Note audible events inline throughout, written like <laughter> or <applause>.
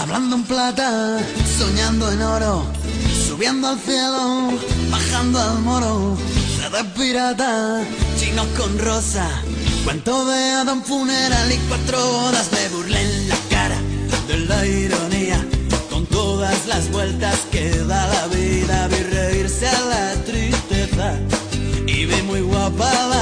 hablando en plata, soñando en oro, subiendo al cielo, bajando al moro, de pirata, chinos con rosa, cuento de Adam funeral y cuatro bodas, me burlé en la cara de la ironía, con todas las vueltas que da la vida, vi reírse a la tristeza. Y vi muy guapa la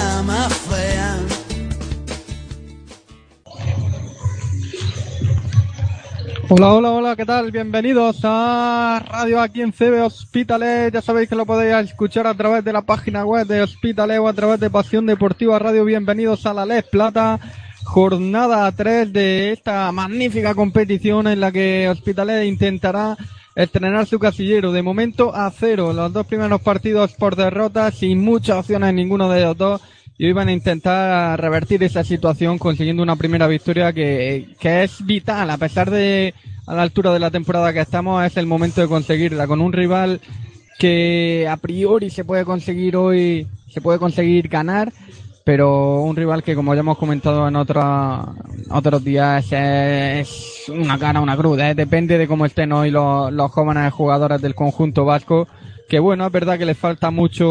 Hola, hola, hola, ¿qué tal? Bienvenidos a Radio aquí en CB Hospitalet. Ya sabéis que lo podéis escuchar a través de la página web de Hospitalet o a través de Pasión Deportiva Radio. Bienvenidos a la Les Plata, jornada 3 de esta magnífica competición en la que Hospitalet intentará estrenar su casillero. De momento a cero, los dos primeros partidos por derrota, sin muchas opciones en ninguno de los dos y hoy van a intentar revertir esa situación consiguiendo una primera victoria que, que es vital, a pesar de a la altura de la temporada que estamos, es el momento de conseguirla. Con un rival que a priori se puede conseguir hoy, se puede conseguir ganar, pero un rival que como ya hemos comentado en otra, otros días es una cara, una cruz, ¿eh? depende de cómo estén hoy los, los jóvenes jugadores del conjunto vasco que bueno, es verdad que le falta mucho,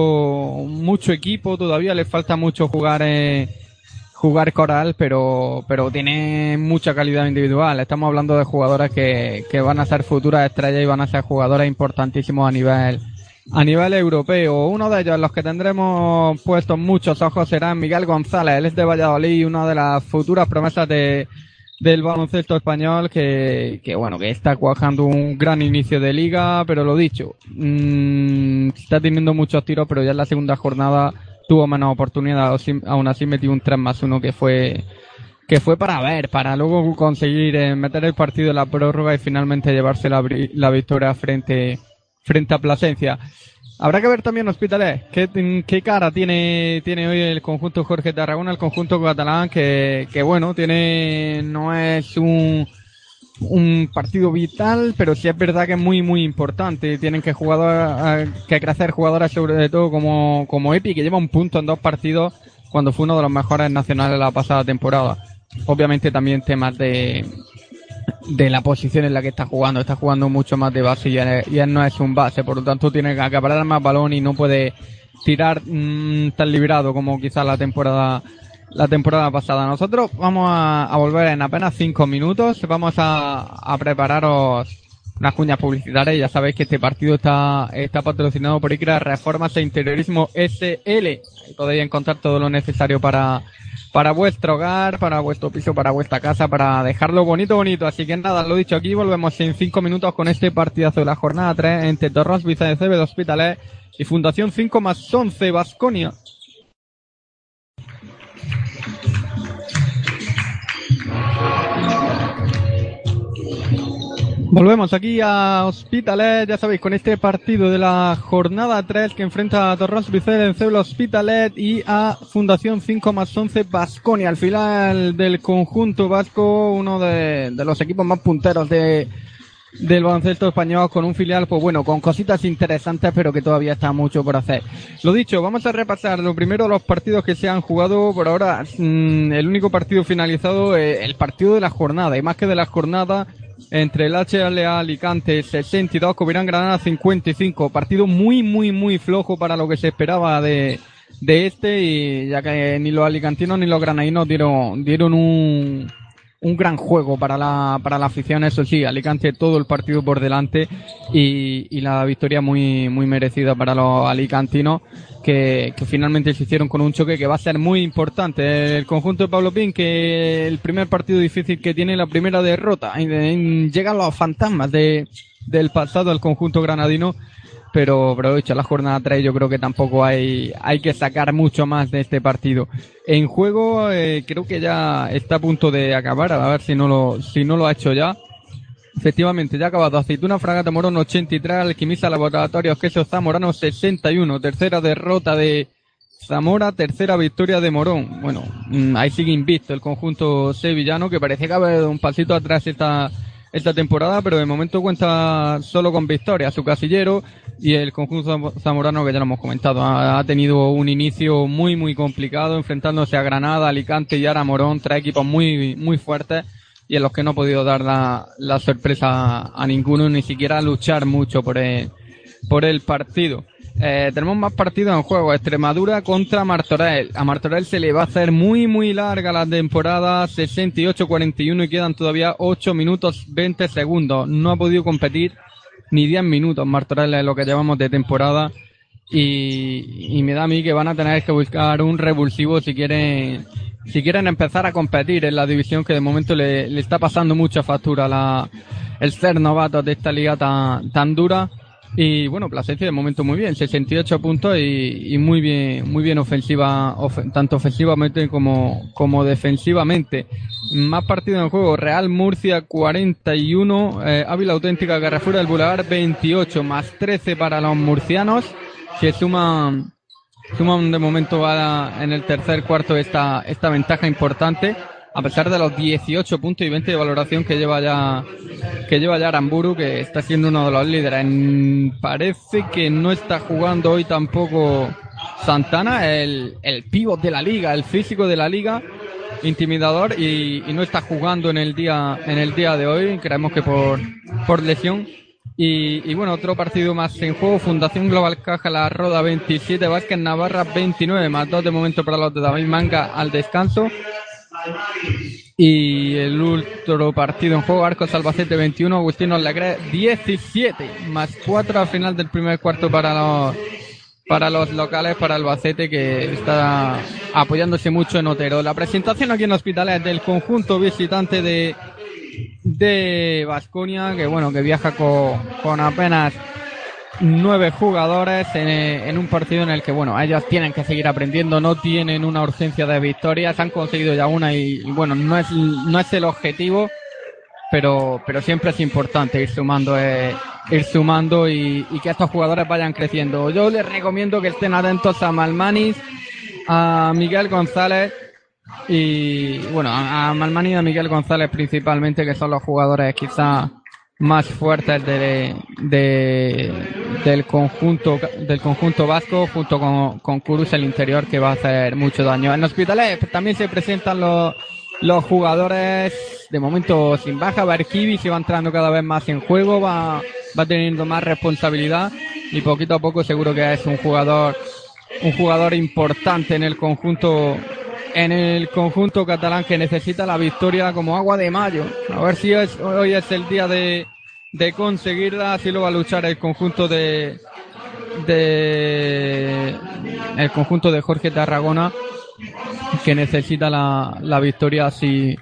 mucho equipo, todavía le falta mucho jugar, eh, jugar coral, pero, pero tiene mucha calidad individual. Estamos hablando de jugadores que, que van a ser futuras estrellas y van a ser jugadores importantísimos a nivel, a nivel europeo. Uno de ellos, los que tendremos puestos muchos ojos, será Miguel González. Él es de Valladolid, una de las futuras promesas de, del baloncesto español que, que, bueno, que está cuajando un gran inicio de liga, pero lo dicho, mmm, está teniendo muchos tiros, pero ya en la segunda jornada tuvo menos oportunidad, aún así metió un 3 más 1 que fue, que fue para ver, para luego conseguir eh, meter el partido en la prórroga y finalmente llevarse la, la victoria frente, frente a Plasencia. Habrá que ver también Hospitalet, ¿Qué, qué cara tiene, tiene hoy el conjunto Jorge Tarragona, el conjunto catalán, que, que bueno, tiene, no es un, partido vital, pero sí es verdad que es muy, muy importante. Tienen que jugador, que crecer jugadores sobre todo como, como Epi, que lleva un punto en dos partidos cuando fue uno de los mejores nacionales la pasada temporada. Obviamente también temas de, de la posición en la que está jugando. Está jugando mucho más de base y él, no es un base, por lo tanto tiene que acaparar más balón y no puede tirar mmm, tan librado como quizás la temporada la temporada pasada. Nosotros vamos a, volver en apenas cinco minutos. Vamos a prepararos unas cuñas publicitarias. Ya sabéis que este partido está, está patrocinado por ICRA Reformas e Interiorismo SL. Ahí podéis encontrar todo lo necesario para, para vuestro hogar, para vuestro piso, para vuestra casa, para dejarlo bonito, bonito. Así que nada, lo dicho aquí, volvemos en cinco minutos con este partidazo de la jornada 3 entre Torros, Vicente de Hospitalet y Fundación 5 más 11 Vasconia. Volvemos aquí a Hospitalet, ya sabéis, con este partido de la jornada 3 que enfrenta a Torrons Vicente en Hospitalet y a Fundación 5 más 11 Basconia, al final del conjunto vasco, uno de, de los equipos más punteros de, del baloncesto español con un filial, pues bueno, con cositas interesantes, pero que todavía está mucho por hacer. Lo dicho, vamos a repasar lo primero los partidos que se han jugado por ahora. Mmm, el único partido finalizado, eh, el partido de la jornada, y más que de la jornada, entre el HLA Alicante 62, Covirán Granada 55. Partido muy, muy, muy flojo para lo que se esperaba de, de este y ya que ni los alicantinos ni los granadinos dieron, dieron un, un gran juego para la, para la afición, eso sí, Alicante todo el partido por delante y, y la victoria muy, muy merecida para los alicantinos que, que, finalmente se hicieron con un choque que va a ser muy importante. El conjunto de Pablo Pin, que el primer partido difícil que tiene, la primera derrota, llegan los fantasmas de, del pasado al conjunto granadino pero, pero hecho la jornada 3 yo creo que tampoco hay, hay que sacar mucho más de este partido. En juego eh, creo que ya está a punto de acabar, a ver si no lo, si no lo ha hecho ya. Efectivamente, ya ha acabado. Aceituna Fragata Morón 83, Alquimista Laboratorios Queso Zamorano 61. Tercera derrota de Zamora, tercera victoria de Morón. Bueno, mm, ahí sigue invicto el conjunto sevillano que parece que ha dado un pasito atrás esta, esta temporada, pero de momento cuenta solo con victoria. Su casillero y el conjunto zamorano que ya lo hemos comentado ha, tenido un inicio muy muy complicado enfrentándose a Granada, Alicante y ahora Morón, tres equipos muy muy fuertes y en los que no ha podido dar la, la sorpresa a ninguno, ni siquiera luchar mucho por el, por el partido. Eh, tenemos más partidos en juego. Extremadura contra Martorell. A Martorell se le va a hacer muy, muy larga la temporada. 68-41 y quedan todavía 8 minutos 20 segundos. No ha podido competir ni 10 minutos Martorell es lo que llevamos de temporada. Y, y me da a mí que van a tener que buscar un revulsivo si quieren, si quieren empezar a competir en la división que de momento le, le está pasando mucha factura la, el ser novato de esta liga tan, tan dura. Y bueno, Plasencia de momento muy bien, 68 puntos y, y muy bien, muy bien ofensiva, of, tanto ofensivamente como, como defensivamente. Más partidos en juego, Real Murcia 41, eh, Ávila Auténtica Carrefour del Boulevard 28, más 13 para los murcianos, que suman, suman de momento a, en el tercer cuarto esta, esta ventaja importante a pesar de los 18 puntos y 20 de valoración que lleva ya que lleva ya Aramburu, que está siendo uno de los líderes. En, parece que no está jugando hoy tampoco Santana, el, el pívot de la liga, el físico de la liga, intimidador, y, y, no está jugando en el día, en el día de hoy, creemos que por, por lesión. Y, y bueno, otro partido más en juego, Fundación Global Caja La Roda 27, Vázquez Navarra 29, más dos de momento para los de David Manga al descanso. Y el otro partido en juego, Arcos Albacete 21, Agustino Alegre 17, más 4 al final del primer cuarto para los, para los locales, para Albacete, que está apoyándose mucho en Otero. La presentación aquí en Hospitales del conjunto visitante de de Vasconia, que bueno, que viaja con, con apenas nueve jugadores en, en, un partido en el que, bueno, ellos tienen que seguir aprendiendo, no tienen una urgencia de victorias, han conseguido ya una y, bueno, no es, no es el objetivo, pero, pero siempre es importante ir sumando, eh, ir sumando y, y, que estos jugadores vayan creciendo. Yo les recomiendo que estén atentos a Malmanis, a Miguel González y, bueno, a, a Malmanis y a Miguel González principalmente, que son los jugadores quizá más fuertes de, de, del conjunto del conjunto vasco junto con, con Kurus el interior que va a hacer mucho daño. En hospitales también se presentan los, los jugadores de momento sin baja. Barkivi se va entrando cada vez más en juego, va, va teniendo más responsabilidad y poquito a poco seguro que es un jugador un jugador importante en el conjunto en el conjunto catalán que necesita la victoria como agua de mayo. A ver si es, hoy es el día de, de conseguirla, así lo va a luchar el conjunto de, de el conjunto de Jorge Tarragona que necesita la, la victoria si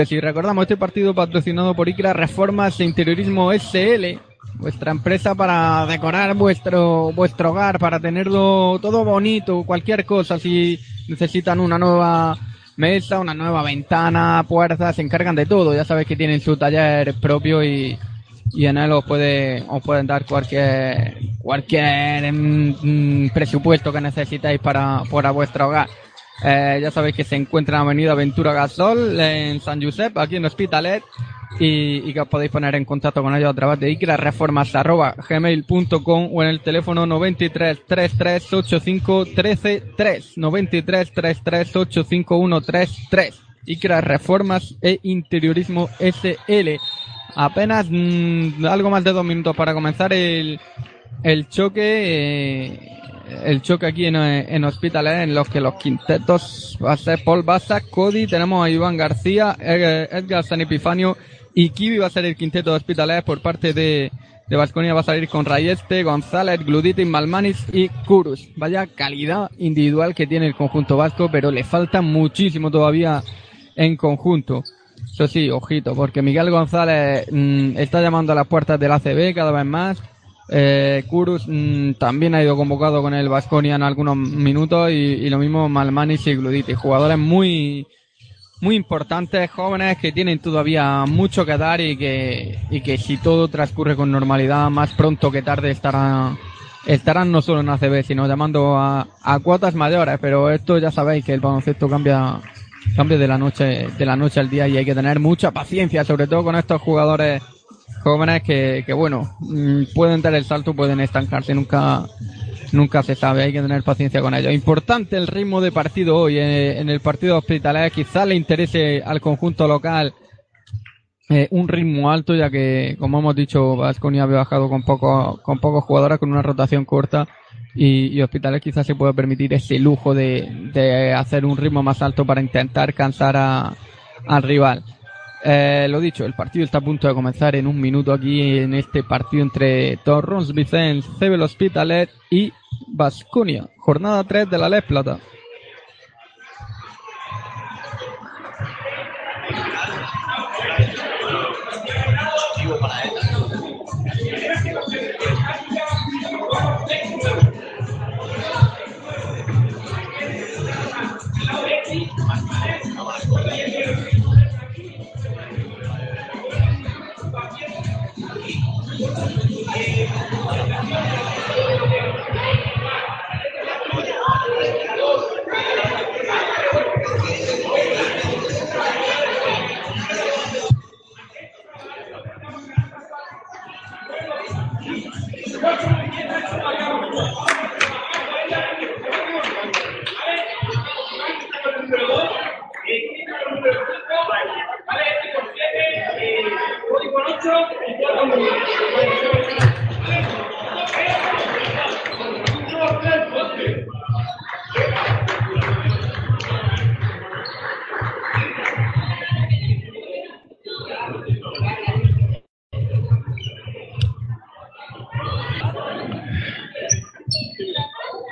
o sí. Recordamos este partido patrocinado por ICRA Reformas e Interiorismo SL, vuestra empresa para decorar vuestro vuestro hogar, para tenerlo todo bonito, cualquier cosa si necesitan una nueva mesa, una nueva ventana, puertas, se encargan de todo. Ya sabéis que tienen su taller propio y, y en él os puede os pueden dar cualquier cualquier mm, presupuesto que necesitáis para para vuestro hogar. Eh, ya sabéis que se encuentra en Avenida Aventura Gasol en San Josep, aquí en Hospitalet, y, y, que os podéis poner en contacto con ellos a través de icrareformas.gmail.com o en el teléfono 93 33 85 13 3 93 33 85 133 Icra Reformas e Interiorismo SL apenas mmm, algo más de dos minutos para comenzar el, el choque eh, el choque aquí en, en Hospitalet en los que los quintetos va a ser Paul Baza, Cody, tenemos a Iván García, Edgar San Epifanio y Kiwi va a ser el quinteto de Hospitalet por parte de de Vasconia va a salir con Rayeste, González, Gluditin, Malmanis y Kurus. Vaya calidad individual que tiene el conjunto vasco, pero le falta muchísimo todavía en conjunto. Eso sí, ojito, porque Miguel González mmm, está llamando a las puertas del ACB cada vez más. Eh, Kurus mmm, también ha ido convocado con el Vasconia en algunos minutos y, y lo mismo Malmanis y Gluditi, jugadores muy muy importantes, jóvenes que tienen todavía mucho que dar y que, y que si todo transcurre con normalidad, más pronto que tarde estarán, estarán no solo en ACB, sino llamando a, a cuotas mayores, pero esto ya sabéis que el baloncesto cambia, cambia de la noche, de la noche al día y hay que tener mucha paciencia, sobre todo con estos jugadores jóvenes que, que bueno, pueden dar el salto, pueden estancarse, nunca, nunca se sabe, hay que tener paciencia con ellos. Importante el ritmo de partido hoy, eh, en el partido hospitaler, quizás le interese al conjunto local eh, un ritmo alto, ya que, como hemos dicho, Vasconia había bajado con, poco, con pocos jugadores, con una rotación corta, y, y Hospitales quizás se puede permitir ese lujo de, de hacer un ritmo más alto para intentar cansar a, al rival. Eh, lo dicho, el partido está a punto de comenzar en un minuto aquí en este partido entre Torrons Vicens, Cebel Hospitalet y Vasconia. Jornada 3 de la Les Plata.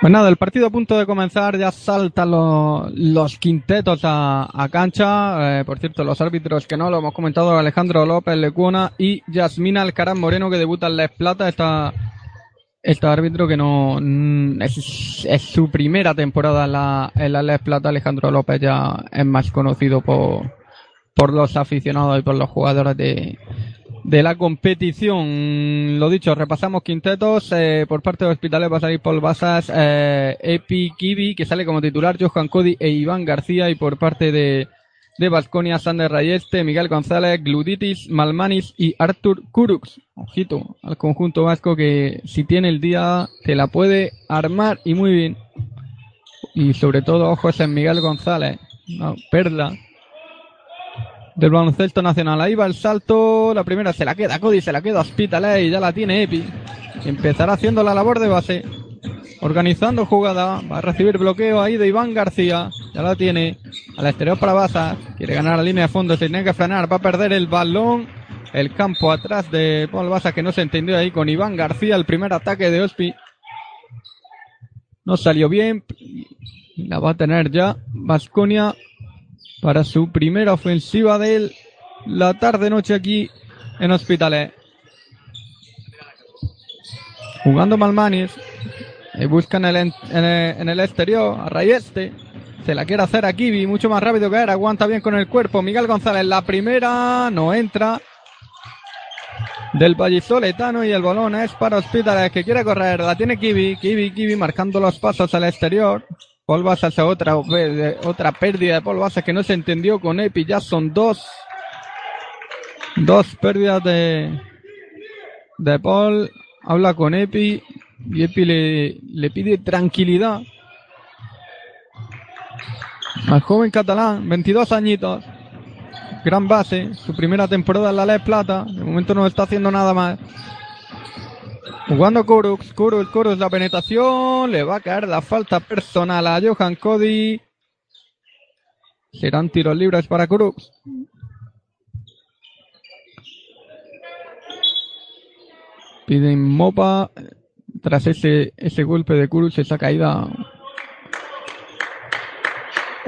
Pues nada, el partido a punto de comenzar, ya saltan los, quintetos a, cancha. Eh, por cierto, los árbitros que no lo hemos comentado, Alejandro López Lecuna y Yasmina Alcaraz Moreno que debuta en Les Plata. Esta, este árbitro que no mm, es, es su primera temporada en la, en la Les Plata. Alejandro López ya es más conocido por, por los aficionados y por los jugadores de, de la competición. Lo dicho, repasamos quintetos. Eh, por parte de Hospitales va a Basas, eh, Epi Kibi, que sale como titular, Johan Cody e Iván García. Y por parte de, de Vasconia, Sander Rayeste, Miguel González, Gluditis, Malmanis y Artur Kurux. Ojito al conjunto vasco que si tiene el día te la puede armar y muy bien. Y sobre todo, ojos en Miguel González. Perla del baloncesto nacional. Ahí va el salto, la primera se la queda Cody, se la queda Hospitalet y ya la tiene Epi. Empezará haciendo la labor de base, organizando jugada, va a recibir bloqueo ahí de Iván García, ya la tiene, al exterior para Baza, quiere ganar la línea de fondo, se tiene que frenar, va a perder el balón, el campo atrás de Paul Baza que no se entendió ahí con Iván García, el primer ataque de Ospi. No salió bien, la va a tener ya Vasconia para su primera ofensiva de la tarde-noche aquí en Hospitalet. Jugando Malmanis. Y busca en el, en el, en el exterior a Rayeste. Se la quiere hacer a Kibi, mucho más rápido que era. Aguanta bien con el cuerpo. Miguel González, la primera, no entra. Del Vallisoletano y el balón es para Hospitales que quiere correr. La tiene Kibi, Kibi, Kibi marcando los pasos al exterior. Paul Basas otra, otra pérdida de Paul Basas que no se entendió con Epi. Ya son dos. Dos pérdidas de, de Paul. Habla con Epi. Y Epi le, le pide tranquilidad. Al joven catalán, 22 añitos. Gran base. Su primera temporada en la Les Plata. De momento no está haciendo nada más. Jugando Kurux, Kurux, Kurux, la penetración. Le va a caer la falta personal a Johan Cody. Serán tiros libres para Kurux. Piden Mopa. Tras ese, ese golpe de Kurux, esa caída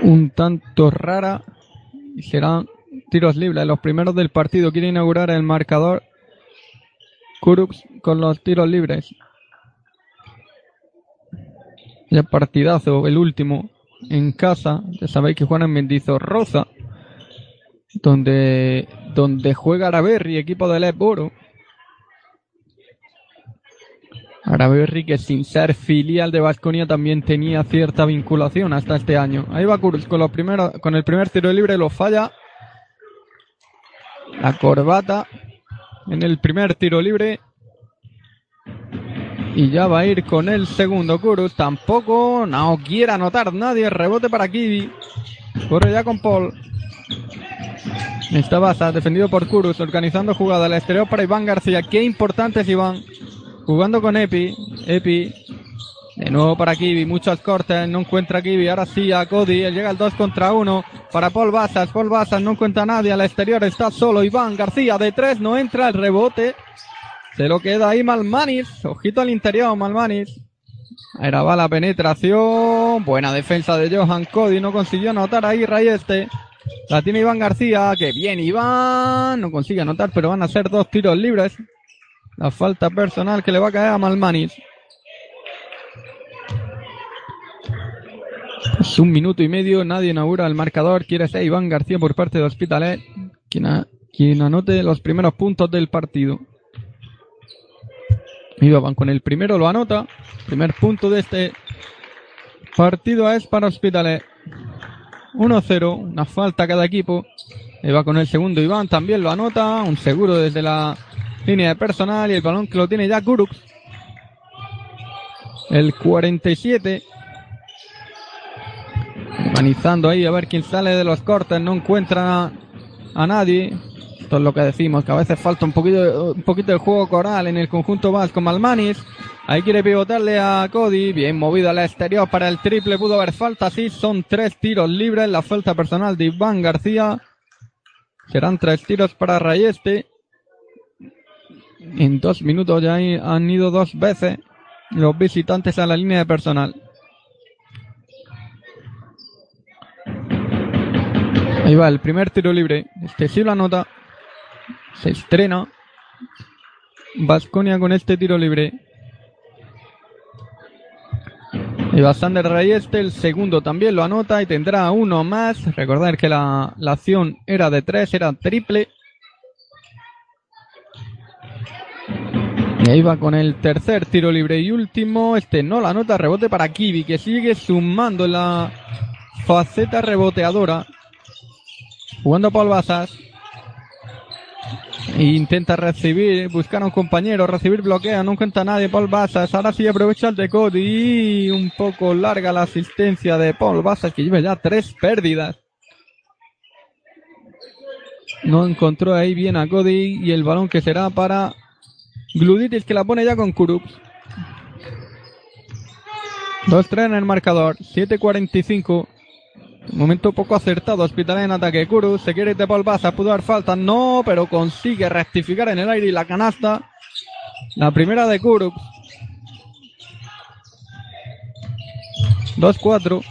un tanto rara. Y serán tiros libres. Los primeros del partido quieren inaugurar el marcador. Kurux con los tiros libres. Ya partidazo, el último en casa. Ya sabéis que juegan en Mendizorroza. Donde, donde juega Araberri, equipo del Boro. Araberri que sin ser filial de Vasconia también tenía cierta vinculación hasta este año. Ahí va Kurux con, los primeros, con el primer tiro libre, lo falla. La corbata en el primer tiro libre. Y ya va a ir con el segundo Kurus. Tampoco no quiere anotar nadie. Rebote para Kiwi. Corre ya con Paul. Está Baza, defendido por Kurus, organizando jugada al exterior para Iván García. Qué importante es Iván. Jugando con Epi. Epi. De nuevo para Kiwi, muchos cortes, no encuentra Kiwi, ahora sí a Cody, llega al 2 contra 1 para Paul Bazas, Paul Bazas no encuentra a nadie, al exterior está solo Iván García de 3, no entra el rebote, se lo queda ahí Malmanis, ojito al interior Malmanis, era va la penetración, buena defensa de Johan Cody, no consiguió anotar ahí Rayeste, la tiene Iván García, que bien Iván, no consigue anotar, pero van a ser dos tiros libres, la falta personal que le va a caer a Malmanis. Es <laughs> un minuto y medio, nadie inaugura el marcador. Quiere ser Iván García por parte de Hospitalet, quien, quien anote los primeros puntos del partido. Iván con el primero lo anota. Primer punto de este partido es para Hospitalet. 1-0, una falta cada equipo. va con el segundo Iván, también lo anota. Un seguro desde la línea de personal y el balón que lo tiene ya Kuruk. El 47 Organizando ahí a ver quién sale de los cortes, no encuentra a, nadie. Esto es lo que decimos, que a veces falta un poquito, un poquito de juego coral en el conjunto vasco. Malmanis, ahí quiere pivotarle a Cody, bien movido al exterior para el triple, pudo haber falta, sí, son tres tiros libres, la falta personal de Iván García. Serán tres tiros para Rayeste. En dos minutos ya han ido dos veces los visitantes a la línea de personal. Ahí va el primer tiro libre. Este sí lo anota. Se estrena. Vasconia con este tiro libre. Y va Sander Rayeste, el segundo también lo anota y tendrá uno más. Recordar que la, acción era de tres, era triple. Y ahí va con el tercer tiro libre y último. Este no la anota, rebote para Kiwi, que sigue sumando la faceta reboteadora. Jugando Paul Basas. Intenta recibir, buscar a un compañero, recibir bloqueo, no encuentra nadie Paul Basas. Ahora sí aprovecha el de Cody. Un poco larga la asistencia de Paul Basas, que lleva ya tres pérdidas. No encontró ahí bien a Cody y el balón que será para Gluditis que la pone ya con Kurups. 2-3 en el marcador, 7-45. Momento poco acertado, Hospital en ataque. Kuru se quiere de Paul Baza, pudo dar falta, no, pero consigue rectificar en el aire y la canasta. La primera de Kuru. 2-4.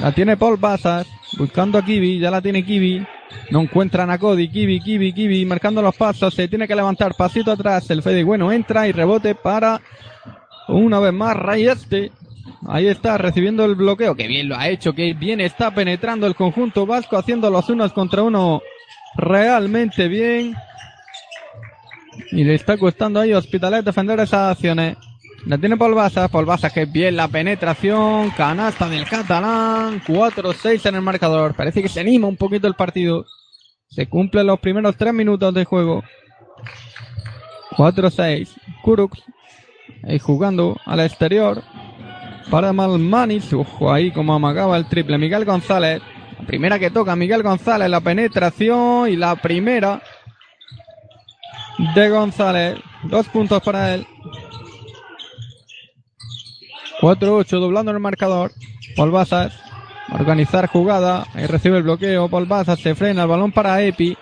La tiene Paul Bazas, buscando a Kiwi, ya la tiene Kiwi. No encuentran a Cody, Kiwi, Kiwi, Kiwi, marcando los pasos, se tiene que levantar, pasito atrás, el Fede bueno entra y rebote para una vez más Ray Este. Ahí está recibiendo el bloqueo. Que bien lo ha hecho. Que bien está penetrando el conjunto vasco. Haciendo los unos contra uno realmente bien. Y le está costando ahí Hospitalet defender esas acciones. La tiene. Paul Baza que bien la penetración. Canasta del catalán. 4-6 en el marcador. Parece que se anima un poquito el partido. Se cumplen los primeros tres minutos de juego. 4-6. Kurux. Ahí jugando al exterior para Malmanis. Ojo ahí como amagaba el triple. Miguel González. La primera que toca Miguel González. La penetración y la primera de González. Dos puntos para él. 4-8 doblando el marcador. Paul. Organizar jugada. Ahí recibe el bloqueo. Paul se frena el balón para Epi.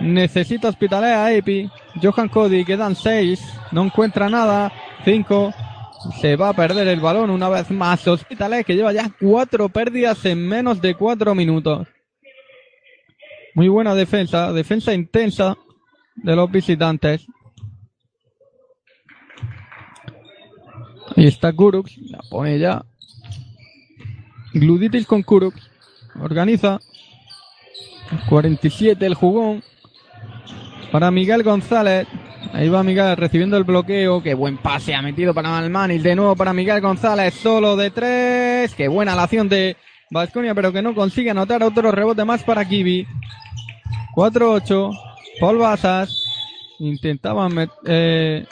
Necesita hospitalea a Epi. Johan Cody quedan 6. No encuentra nada. 5. Se va a perder el balón una vez más. Hospitales que lleva ya cuatro pérdidas en menos de cuatro minutos. Muy buena defensa, defensa intensa de los visitantes. Ahí está Kurux, la pone ya. Gluditis con Kurux. Organiza. 47 el jugón. Para Miguel González. Ahí va Miguel recibiendo el bloqueo. Qué buen pase ha metido para Malmanis. De nuevo para Miguel González. Solo de tres. Qué buena la acción de Vasconia, pero que no consigue anotar otro rebote más para Kiwi. 4-8. Paul Basas. Intentaba eh,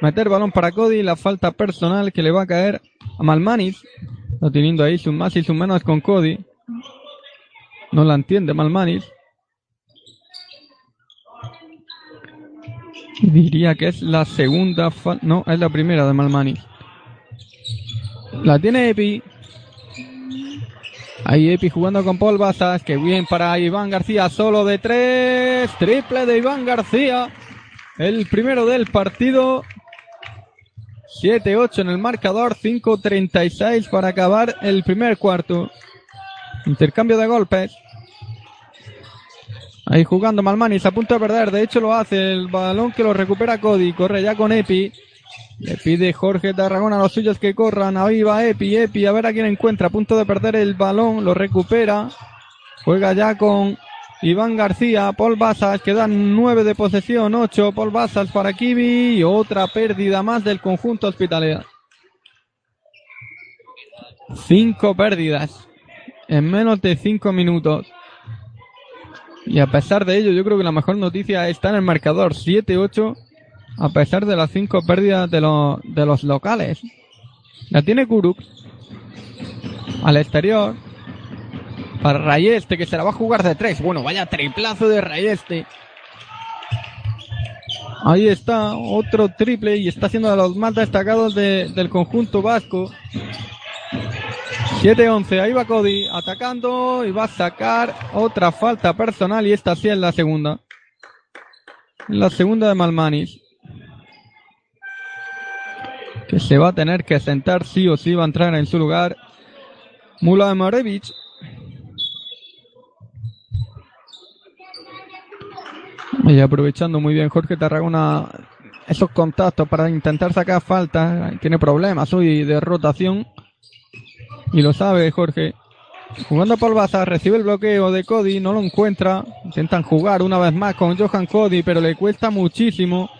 meter balón para Cody. La falta personal que le va a caer a Malmanis. Lo teniendo ahí sus más y sus menos con Cody. No la entiende Malmanis. <laughs> Diría que es la segunda. No, es la primera de Malmani. La tiene Epi. Ahí Epi jugando con Paul Basas. Que bien para Iván García. Solo de tres. Triple de Iván García. El primero del partido. 7-8 en el marcador. 5-36 para acabar el primer cuarto. Intercambio de golpes. Ahí jugando Malmanis a punto de perder. De hecho lo hace. El balón que lo recupera Cody. Corre ya con Epi. Le pide Jorge Tarragona a los suyos que corran. Ahí va Epi, Epi, a ver a quién encuentra. A punto de perder el balón, lo recupera. Juega ya con Iván García, Paul Basas, quedan nueve de posesión, ocho. Paul Basas para Kibi y otra pérdida más del conjunto hospitalario. Cinco pérdidas en menos de cinco minutos. Y a pesar de ello, yo creo que la mejor noticia está en el marcador 7-8 a pesar de las cinco pérdidas de, los, de los locales. La tiene Kuruk al exterior para Rayeste que se la va a jugar de tres. Bueno, vaya triplazo de Rayeste. Ahí está, otro triple y está siendo de los más destacados del conjunto vasco. 7-11, ahí va Cody atacando y va a sacar otra falta personal y esta sí es la segunda. La segunda de Malmanis que se va a tener que sentar sí o sí, va a entrar en su lugar Mula Marevich. Y aprovechando muy bien Jorge Tarragona esos contactos para intentar sacar falta. Tiene problemas hoy de rotación. Y lo sabe Jorge. Jugando por Baza, recibe el bloqueo de Cody, no lo encuentra. Intentan jugar una vez más con Johan Cody, pero le cuesta muchísimo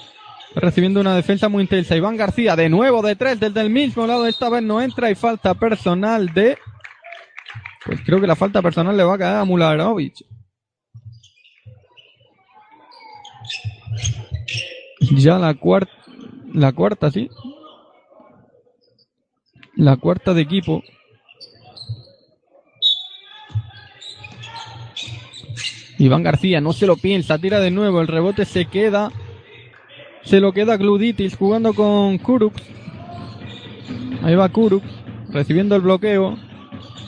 recibiendo una defensa muy intensa. Iván García de nuevo de tres desde el mismo lado. Esta vez no entra y falta personal de... Pues creo que la falta personal le va a caer a Mularovic. Ya la cuarta, la cuarta, sí. La cuarta de equipo. Iván García no se lo piensa, tira de nuevo, el rebote se queda se lo queda Gluditis jugando con Kuruk. Ahí va Kuruk, recibiendo el bloqueo.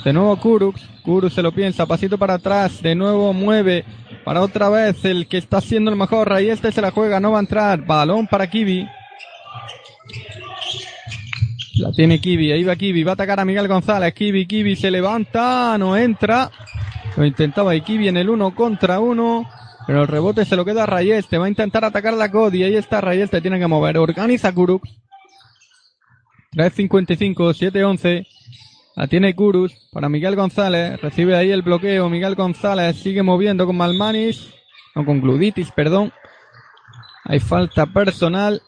De nuevo Kuruk. Kuruk se lo piensa, pasito para atrás. De nuevo mueve para otra vez el que está siendo el mejor. Ahí este se la juega, no va a entrar. Balón para Kibi. La tiene Kibi, ahí va Kibi, va a atacar a Miguel González. Kibi, Kibi se levanta, no entra. Lo intentaba Kibi en el uno contra uno. Pero el rebote se lo queda a Rayel. Te va a intentar atacar la Cody. Ahí está Rayel. Te tiene que mover. Organiza Kuruk. 3.55, 7.11. La tiene Kurus para Miguel González. Recibe ahí el bloqueo. Miguel González sigue moviendo con Malmanis. No, con Gluditis, perdón. Hay falta personal.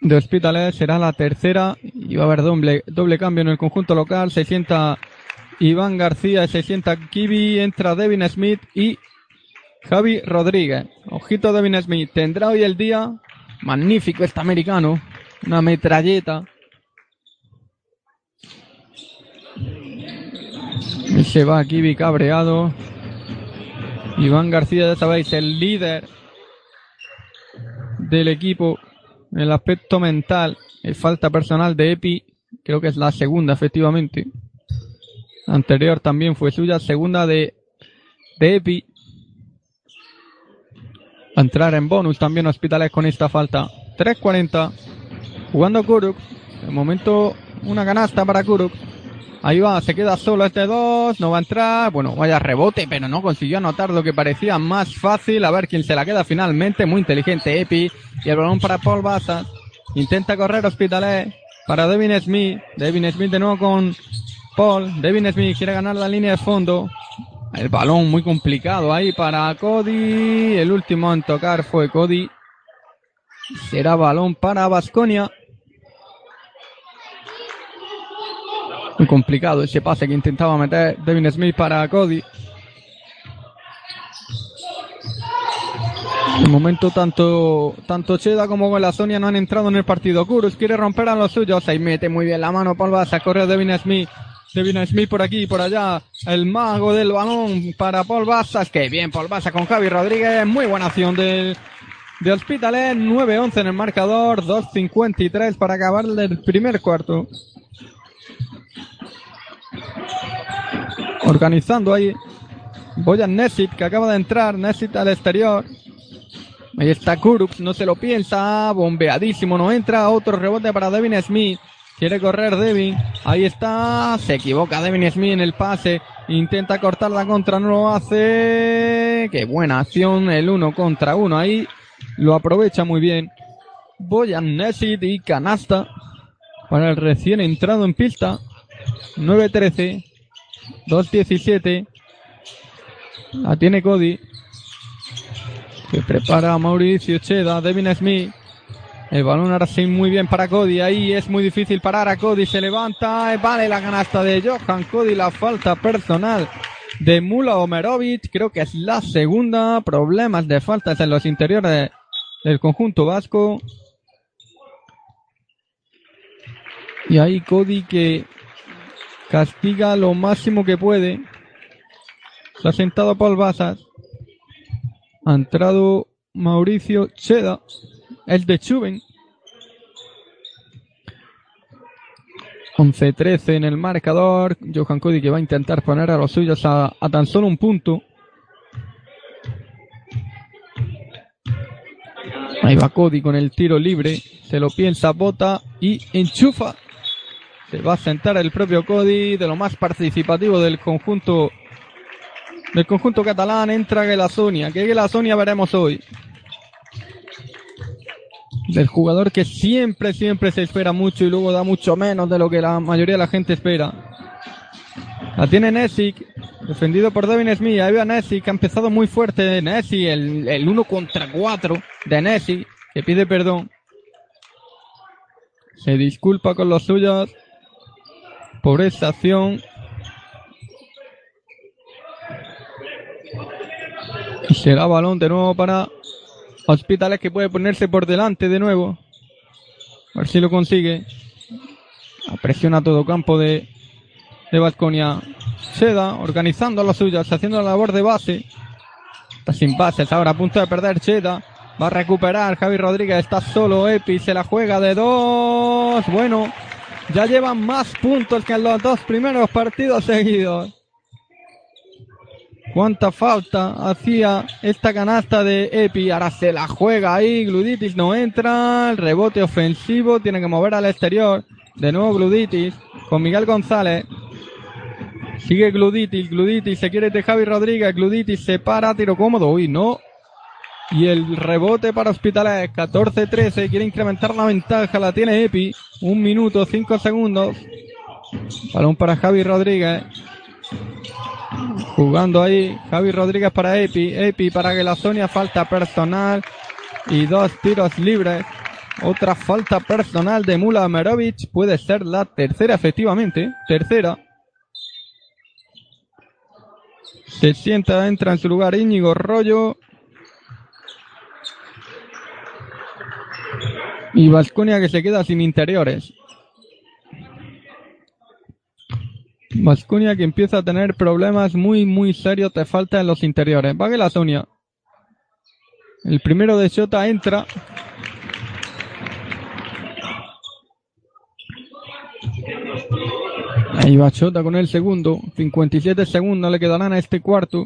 De Hospitalet será la tercera. Y va a haber doble, doble cambio en el conjunto local. 600 Iván García se sienta Kibi, entra Devin Smith y Javi Rodríguez. Ojito Devin Smith, tendrá hoy el día magnífico este americano, una metralleta. Y se va Kibi cabreado. Iván García, ya sabéis, el líder del equipo el aspecto mental. El falta personal de Epi, creo que es la segunda, efectivamente anterior también fue suya, segunda de, de Epi. A entrar en bonus también Hospitales con esta falta. 3.40. Jugando Kuruk. De momento una canasta para Kuruk. Ahí va, se queda solo este 2, no va a entrar. Bueno, vaya rebote, pero no consiguió anotar lo que parecía más fácil. A ver quién se la queda finalmente. Muy inteligente Epi. Y el balón para Paul Bassas. Intenta correr Hospitales para Devin Smith. Devin Smith de nuevo con Paul. Devin Smith quiere ganar la línea de fondo. El balón muy complicado ahí para Cody. El último en tocar fue Cody. Será balón para Vasconia. Muy complicado ese pase que intentaba meter Devin Smith para Cody. De momento tanto, tanto Cheda como Sonia no han entrado en el partido. Kurus quiere romper a los suyos. Ahí mete muy bien la mano Paul a correr Devin Smith. Devin Smith por aquí por allá. El mago del balón para Paul Bassas. Que bien, Paul Bassas con Javi Rodríguez. Muy buena acción del de Hospitalet, 9-11 en el marcador, 2-53 para acabar el primer cuarto. Organizando ahí Boyan Nesit, que acaba de entrar, Nesit al exterior. Ahí está Kurups, no se lo piensa, bombeadísimo, no entra, otro rebote para Devin Smith. Quiere correr Devin, ahí está, se equivoca Devin Smith en el pase, intenta cortar la contra, no lo hace. Qué buena acción, el uno contra uno ahí, lo aprovecha muy bien. Boyan Nesit y canasta para el recién entrado en pista. 9-13, 2-17. La tiene Cody. Que prepara Mauricio Cheda, Devin Smith. El balón ahora sí muy bien para Cody. Ahí es muy difícil parar a Cody. Se levanta. Vale la canasta de Johan Cody. La falta personal de Mula Omerovic. Creo que es la segunda. Problemas de faltas en los interiores del conjunto vasco. Y ahí Cody que castiga lo máximo que puede. Se ha sentado Paul Basas. Ha entrado Mauricio Cheda, el de Chuben. 11-13 en el marcador. Johan Cody que va a intentar poner a los suyos a, tan solo un punto. Ahí va Cody con el tiro libre. Se lo piensa, bota y enchufa. Se va a sentar el propio Cody de lo más participativo del conjunto del conjunto catalán entra Gelasonia. ¿Qué Gelasonia veremos hoy? Del jugador que siempre, siempre se espera mucho y luego da mucho menos de lo que la mayoría de la gente espera. La tiene Nessic, defendido por Devin Smith. Ahí va Nessic, que ha empezado muy fuerte. Nessic, el, el uno contra cuatro de Nessic, que pide perdón. Se disculpa con los suyos por esta acción. Y será balón de nuevo para Hospitales que puede ponerse por delante de nuevo. A ver si lo consigue. Presiona todo campo de, de Vasconia. Seda organizando las suyas, haciendo la labor de base. Está sin bases, ahora a punto de perder Cheda. Va a recuperar Javi Rodríguez, está solo Epi, se la juega de dos. Bueno, ya llevan más puntos que en los dos primeros partidos seguidos. Cuánta falta hacía esta canasta de Epi. Ahora se la juega ahí. Gluditis no entra. El rebote ofensivo. Tiene que mover al exterior. De nuevo Gluditis. Con Miguel González. Sigue Gluditis. Gluditis se quiere de Javi Rodríguez. Gluditis se para. Tiro cómodo. Uy, no. Y el rebote para Hospitales. 14-13. Quiere incrementar la ventaja. La tiene Epi. Un minuto, cinco segundos. Balón para Javi Rodríguez. Jugando ahí Javi Rodríguez para Epi. Epi para que la Sonia falta personal. Y dos tiros libres. Otra falta personal de Mula Merovic. Puede ser la tercera efectivamente. Tercera. Se sienta, entra en su lugar Íñigo Rollo. Y Vasconia que se queda sin interiores. Vasconia que empieza a tener problemas muy, muy serios de falta en los interiores. Va la Sonia. El primero de Shota entra. Ahí va Shota con el segundo. 57 segundos le quedarán a este cuarto.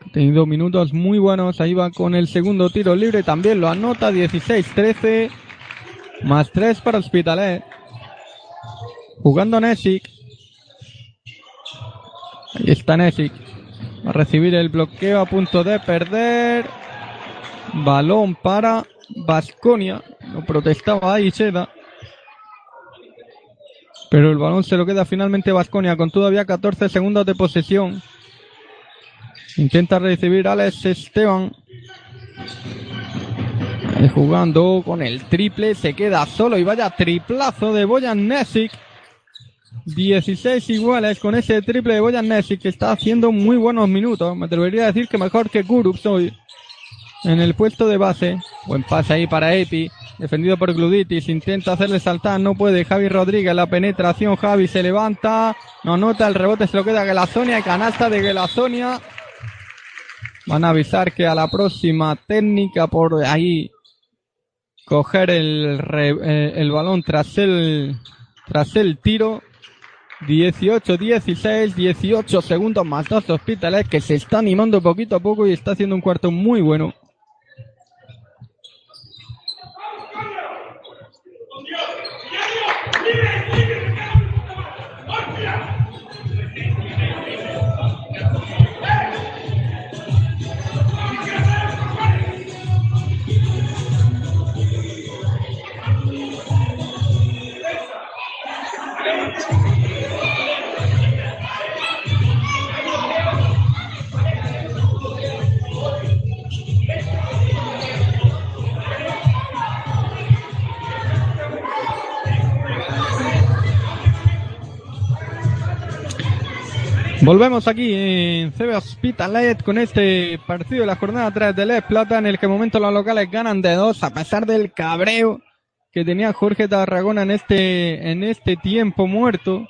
Ha tenido minutos muy buenos. Ahí va con el segundo tiro libre. También lo anota. 16-13. Más 3 para Hospitalet. Jugando Nesic. Ahí está Nesic. Va a recibir el bloqueo a punto de perder. Balón para Vasconia. Lo protestaba ahí. Pero el balón se lo queda finalmente Vasconia con todavía 14 segundos de posesión. Intenta recibir Alex Esteban. Jugando con el triple. Se queda solo y vaya triplazo de Boyan Nesic. 16 iguales con ese triple de Boyan Nesic que está haciendo muy buenos minutos. Me atrevería a decir que mejor que Kurups hoy. En el puesto de base. Buen pase ahí para Epi. Defendido por Gluditis. Intenta hacerle saltar. No puede. Javi Rodríguez. La penetración. Javi se levanta. No nota el rebote. Se lo queda a Gelazonia. Canasta de Gelazonia. Van a avisar que a la próxima técnica por ahí coger el, eh, el balón tras el, tras el tiro. 18, 16, 18 segundos más dos hospitales que se está animando poquito a poco y está haciendo un cuarto muy bueno. Volvemos aquí en CB Hospitalet con este partido de la jornada 3 de Les Plata en el que momento los locales ganan de dos a pesar del cabreo que tenía Jorge Tarragona en este, en este tiempo muerto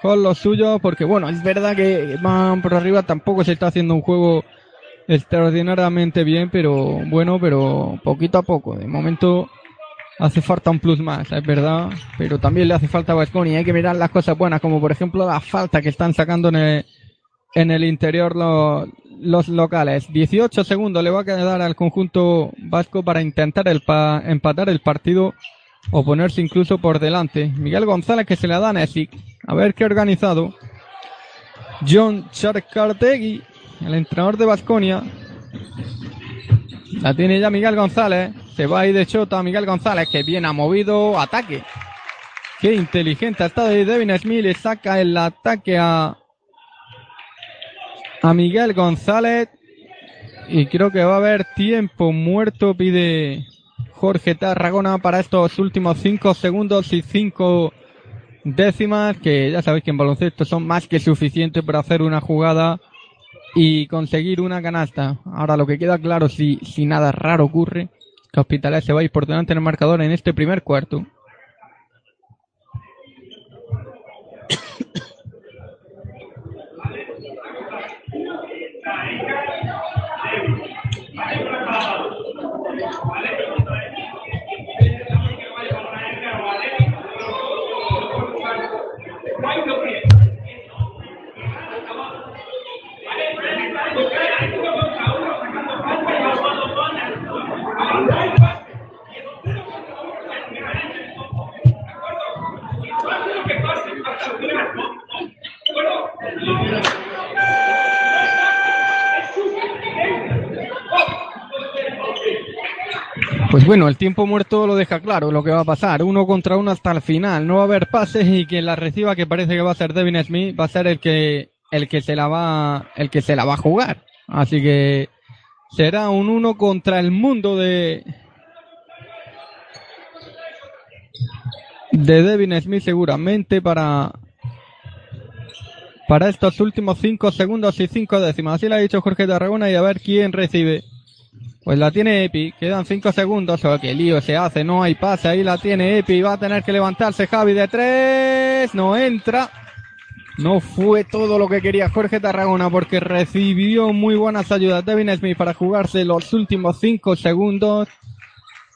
con lo suyo porque bueno, es verdad que van por arriba tampoco se está haciendo un juego extraordinariamente bien, pero bueno, pero poquito a poco. De momento hace falta un plus más, es verdad, pero también le hace falta a Vasconi. Hay que mirar las cosas buenas, como por ejemplo la falta que están sacando en el, en el interior los, los locales. 18 segundos le va a quedar al conjunto vasco para intentar el empatar el partido o ponerse incluso por delante. Miguel González que se le da a Nesic. A ver qué organizado. John Charcartegui, el entrenador de Vasconia. La tiene ya Miguel González. Se va ahí de chota Miguel González, que bien ha movido ataque. Qué inteligente está de Devin Smith. Le saca el ataque a, a Miguel González. Y creo que va a haber tiempo muerto, pide Jorge Tarragona para estos últimos cinco segundos y cinco décimas, que ya sabéis que en baloncesto son más que suficientes para hacer una jugada y conseguir una canasta. Ahora lo que queda claro, si, si nada raro ocurre, Hospitalet se va a ir por delante en el marcador en este primer cuarto. Pues bueno, el tiempo muerto lo deja claro lo que va a pasar. Uno contra uno hasta el final. No va a haber pases y quien la reciba, que parece que va a ser Devin Smith, va a ser el que, el que se la va, el que se la va a jugar. Así que será un uno contra el mundo de, de Devin Smith seguramente para, para estos últimos cinco segundos y cinco décimas. Así lo ha dicho Jorge Tarragona y a ver quién recibe. Pues la tiene Epi, quedan 5 segundos, o que lío se hace, no hay pase, ahí la tiene Epi, va a tener que levantarse Javi de 3, no entra. No fue todo lo que quería Jorge Tarragona porque recibió muy buenas ayudas de Devin Smith para jugarse los últimos 5 segundos.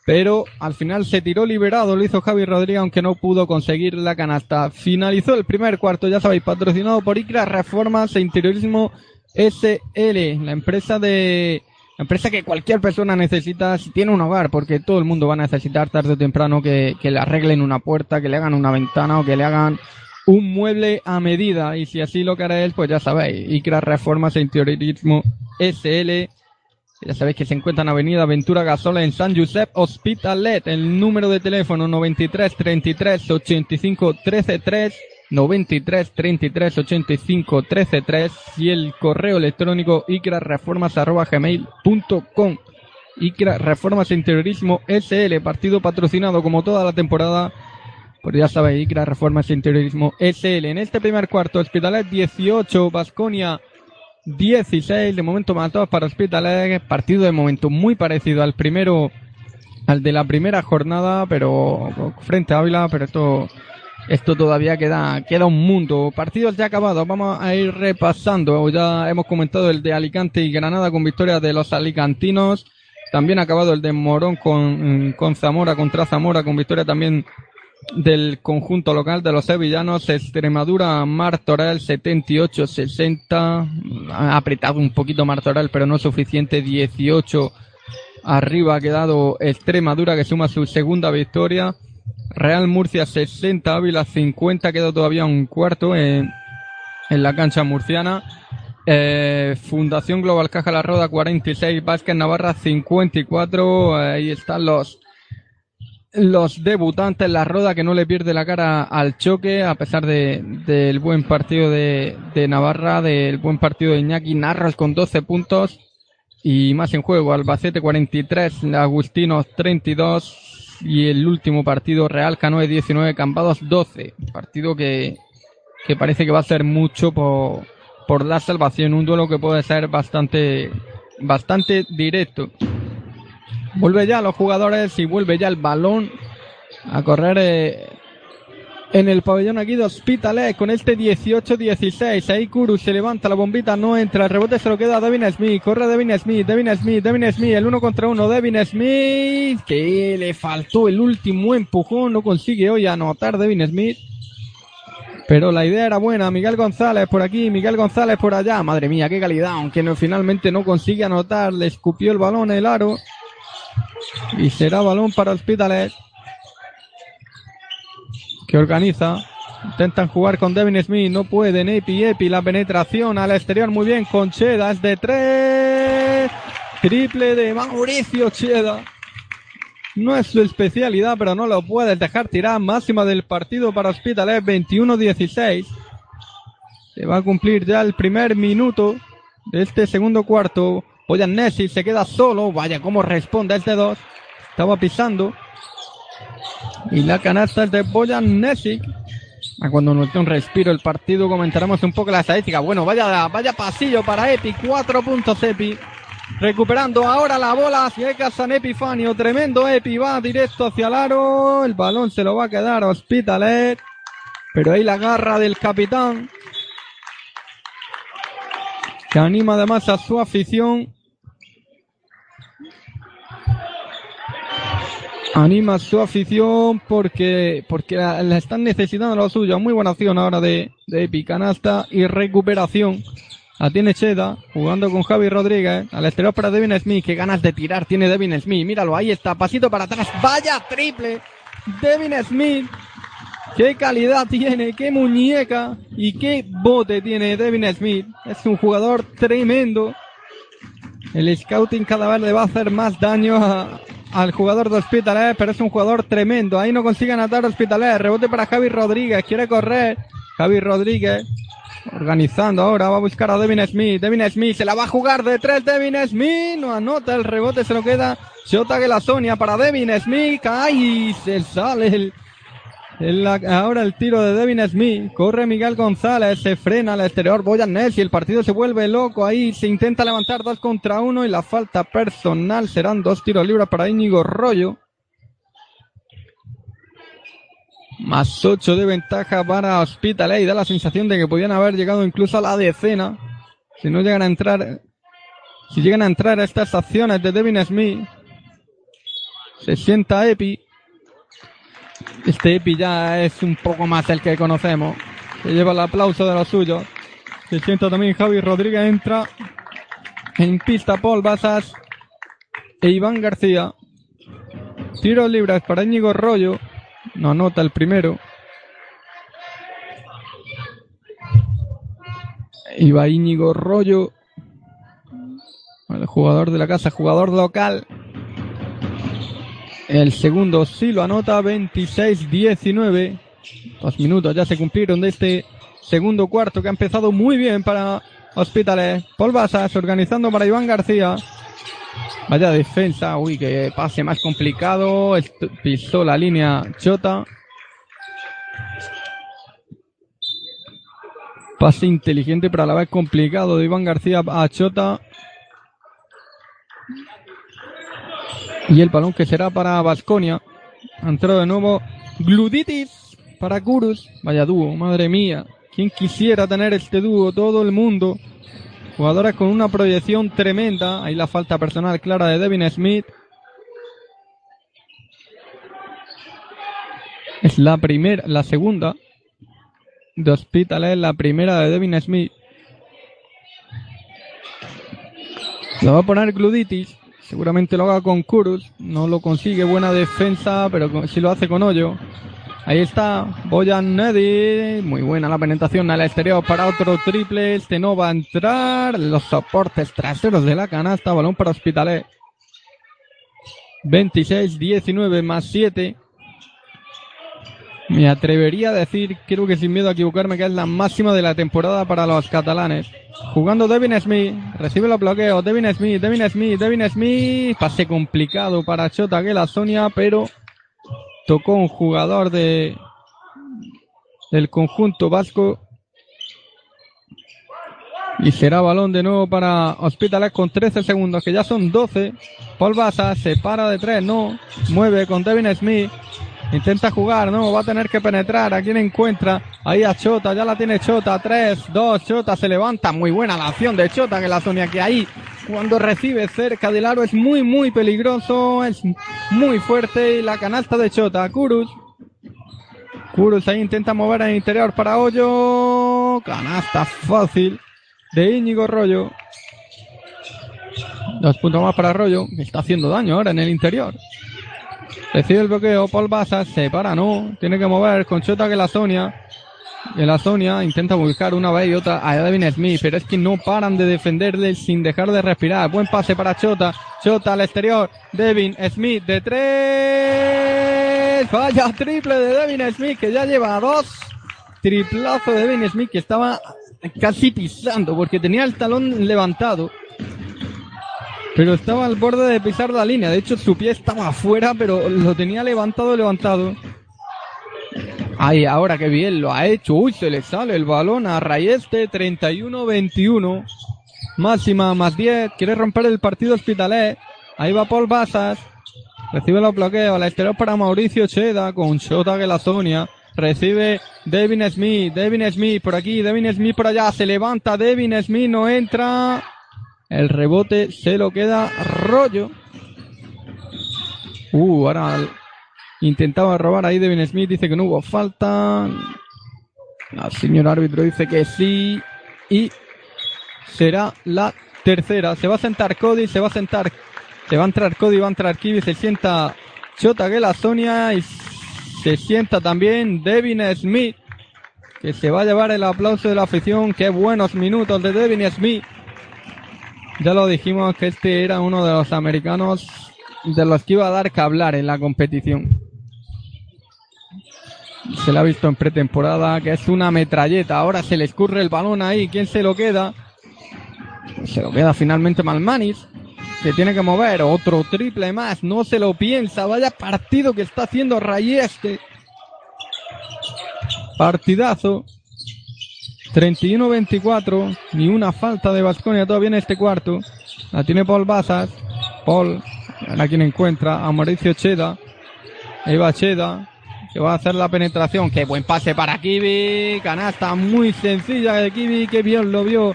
Pero al final se tiró liberado, lo hizo Javi Rodríguez aunque no pudo conseguir la canasta. Finalizó el primer cuarto, ya sabéis, patrocinado por ICRA Reformas e Interiorismo SL, la empresa de empresa que cualquier persona necesita si tiene un hogar, porque todo el mundo va a necesitar tarde o temprano que, le arreglen una puerta, que le hagan una ventana o que le hagan un mueble a medida. Y si así lo queréis, pues ya sabéis, ICRA Reformas e Interiorismo SL. Ya sabéis que se encuentra en Avenida Ventura Gasola en San Josep Hospitalet. El número de teléfono 93 33 85 13 3 93 33 85 13 3 y el correo electrónico icrareformas.gmail.com ICRA Reformas Interiorismo SL, partido patrocinado como toda la temporada pues ya sabéis, ICRA Reformas Interiorismo SL. En este primer cuarto, Hospitalet 18, Basconia 16, de momento matados para Hospitalet, partido de momento muy parecido al primero, al de la primera jornada, pero frente a Ávila, pero esto esto todavía queda, queda un mundo. Partidos ya acabados, vamos a ir repasando. Ya hemos comentado el de Alicante y Granada con victoria de los alicantinos. También ha acabado el de Morón con, con Zamora contra Zamora con victoria también del conjunto local de los sevillanos. Extremadura Martorell 78-60. Ha apretado un poquito Martorell, pero no suficiente. 18 arriba ha quedado Extremadura que suma su segunda victoria. Real Murcia 60, Ávila 50, quedó todavía un cuarto en, en la cancha murciana. Eh, Fundación Global Caja La Roda 46, Vázquez Navarra 54. Ahí están los los debutantes La Roda que no le pierde la cara al choque a pesar de, del buen partido de, de Navarra, del buen partido de Iñaki Narras con 12 puntos y más en juego. Albacete 43, Agustinos 32, y el último partido Real Canoe 19, Campados 12. Partido que, que parece que va a ser mucho por, por la salvación. Un duelo que puede ser bastante, bastante directo. Vuelve ya los jugadores y vuelve ya el balón a correr eh, en el pabellón aquí de Hospitalet con este 18-16. Ahí Kuru se levanta la bombita, no entra. El rebote se lo queda a Devin Smith. Corre Devin Smith, Devin Smith, Devin Smith. El uno contra uno, Devin Smith. Que le faltó el último empujón. No consigue hoy anotar Devin Smith. Pero la idea era buena. Miguel González por aquí, Miguel González por allá. Madre mía, qué calidad. Aunque no, finalmente no consigue anotar. Le escupió el balón el aro. Y será balón para Hospitalet que organiza. Intentan jugar con Devin Smith, no pueden. Epi, Epi, la penetración al exterior muy bien con Cheda, es de tres. Triple de Mauricio Cheda. No es su especialidad, pero no lo puedes dejar tirar. Máxima del partido para Hospitalet, 21-16. Se va a cumplir ya el primer minuto de este segundo cuarto. Boyan Nessi se queda solo. Vaya, cómo responde este dos. Estaba pisando. Y la canasta es de Boyan Nesic. A cuando nos dé un respiro el partido comentaremos un poco la estadística. Bueno, vaya, vaya pasillo para Epi. Cuatro puntos Epi. Recuperando ahora la bola hacia San Epifanio. Tremendo Epi. Va directo hacia el aro. El balón se lo va a quedar a Hospitalet. Pero ahí la garra del capitán. Que anima además a su afición. Anima su afición porque, porque la, están necesitando lo suyo. Muy buena acción ahora de, de Canasta y recuperación. La tiene Cheda, jugando con Javi Rodríguez. Al exterior para Devin Smith. Qué ganas de tirar tiene Devin Smith. Míralo, ahí está. Pasito para atrás. Vaya triple. Devin Smith. Qué calidad tiene, qué muñeca y qué bote tiene Devin Smith. Es un jugador tremendo. El scouting cada vez le va a hacer más daño a, al jugador de Hospitalet, pero es un jugador tremendo. Ahí no consigue anotar Hospitalet. Rebote para Javi Rodríguez. Quiere correr. Javi Rodríguez. Organizando ahora, va a buscar a Devin Smith. Devin Smith se la va a jugar de tres. Devin Smith no anota el rebote, se lo queda. Shota que la Sonia para Devin Smith. Ay, se sale el, ahora el tiro de Devin Smith. Corre Miguel González. Se frena al exterior. Boyan y el partido se vuelve loco. Ahí se intenta levantar dos contra uno. Y la falta personal serán dos tiros libres para Íñigo Rollo. Más ocho de ventaja para Hospital. Y da la sensación de que podían haber llegado incluso a la decena. Si no llegan a entrar. Si llegan a entrar a estas acciones de Devin Smith. Se sienta Epi. Este Epi ya es un poco más el que conocemos. Se lleva el aplauso de los suyos. Se sienta también Javi Rodríguez, entra en pista Paul Basas e Iván García. Tiros libres para Íñigo Rollo. No anota el primero. Iba Íñigo Rollo. El jugador de la casa, jugador local. El segundo sí lo anota 26-19. Dos minutos ya se cumplieron de este segundo cuarto que ha empezado muy bien para Hospitales. Paul Basas organizando para Iván García. Vaya defensa, uy, que pase más complicado. Pisó la línea Chota. Pase inteligente, pero a la vez complicado de Iván García a Chota. Y el balón que será para Vasconia. Ha entrado de nuevo Gluditis. para Kurus. Vaya dúo, madre mía. ¿Quién quisiera tener este dúo? Todo el mundo. Jugadores con una proyección tremenda. Ahí la falta personal clara de Devin Smith. Es la primera, la segunda de Hospital es la primera de Devin Smith. Lo va a poner Gluditis. Seguramente lo haga con Kurus. No lo consigue. Buena defensa, pero si lo hace con hoyo. Ahí está. Boyan Neddy. Muy buena la penetración al exterior para otro triple. Este no va a entrar. Los soportes traseros de la canasta. Balón para Hospitalet. 26, 19 más 7. Me atrevería a decir, creo que sin miedo a equivocarme, que es la máxima de la temporada para los catalanes. Jugando Devin Smith, recibe los bloqueos, Devin Smith, Devin Smith, Devin Smith, pase complicado para Chota que la Sonia, pero tocó un jugador de del conjunto vasco y será balón de nuevo para Hospitales con 13 segundos, que ya son 12. Paul Baza se para de tres, no. Mueve con Devin Smith. Intenta jugar, no, va a tener que penetrar. ¿A quién encuentra? Ahí a Chota, ya la tiene Chota. 3, 2, Chota se levanta. Muy buena la acción de Chota, que la Sonia que ahí cuando recibe cerca del aro es muy, muy peligroso. Es muy fuerte. Y la canasta de Chota, Kurus. Kurus ahí intenta mover al interior para Hoyo. Canasta fácil de Íñigo Rollo. Dos puntos más para Rollo, que está haciendo daño ahora en el interior. Recibe el bloqueo, Paul Baza, se para, no, tiene que mover con Chota que la Sonia. Que la Sonia intenta buscar una vez y otra a Devin Smith, pero es que no paran de defenderle sin dejar de respirar. Buen pase para Chota, Chota al exterior, Devin Smith de tres. Vaya triple de Devin Smith que ya lleva dos. Triplazo de Devin Smith que estaba casi pisando porque tenía el talón levantado. Pero estaba al borde de pisar la línea. De hecho, su pie estaba afuera, pero lo tenía levantado, levantado. Ay, ahora que bien lo ha hecho. Uy, se le sale el balón a Rayeste, 31-21. Máxima más 10. Quiere romper el partido Hospitalet. Ahí va Paul Basas. Recibe los bloqueos. La exterior para Mauricio Cheda con Shota Gelazonia. Recibe Devin Smith. Devin Smith por aquí. Devin Smith por allá. Se levanta. Devin Smith no entra. El rebote se lo queda rollo. Uh, ahora intentaba robar ahí Devin Smith. Dice que no hubo falta. El señor árbitro dice que sí. Y será la tercera. Se va a sentar Cody, se va a sentar. Se va a entrar Cody, va a entrar Kibi, se sienta Chota que la Sonia y se sienta también Devin Smith. Que se va a llevar el aplauso de la afición. Qué buenos minutos de Devin Smith. Ya lo dijimos que este era uno de los americanos de los que iba a dar que hablar en la competición. Se le ha visto en pretemporada que es una metralleta. Ahora se le escurre el balón ahí. ¿Quién se lo queda? Se lo queda finalmente Malmanis. Se tiene que mover. Otro triple más. No se lo piensa. Vaya partido que está haciendo Rayeste. Partidazo. 31-24. Ni una falta de Vasconia todavía en este cuarto. La tiene Paul Bazas. Paul. A quien encuentra. A Mauricio Cheda. Ahí va Cheda. Que va a hacer la penetración. Qué buen pase para Kibi. Canasta muy sencilla de Kibi. Qué bien lo vio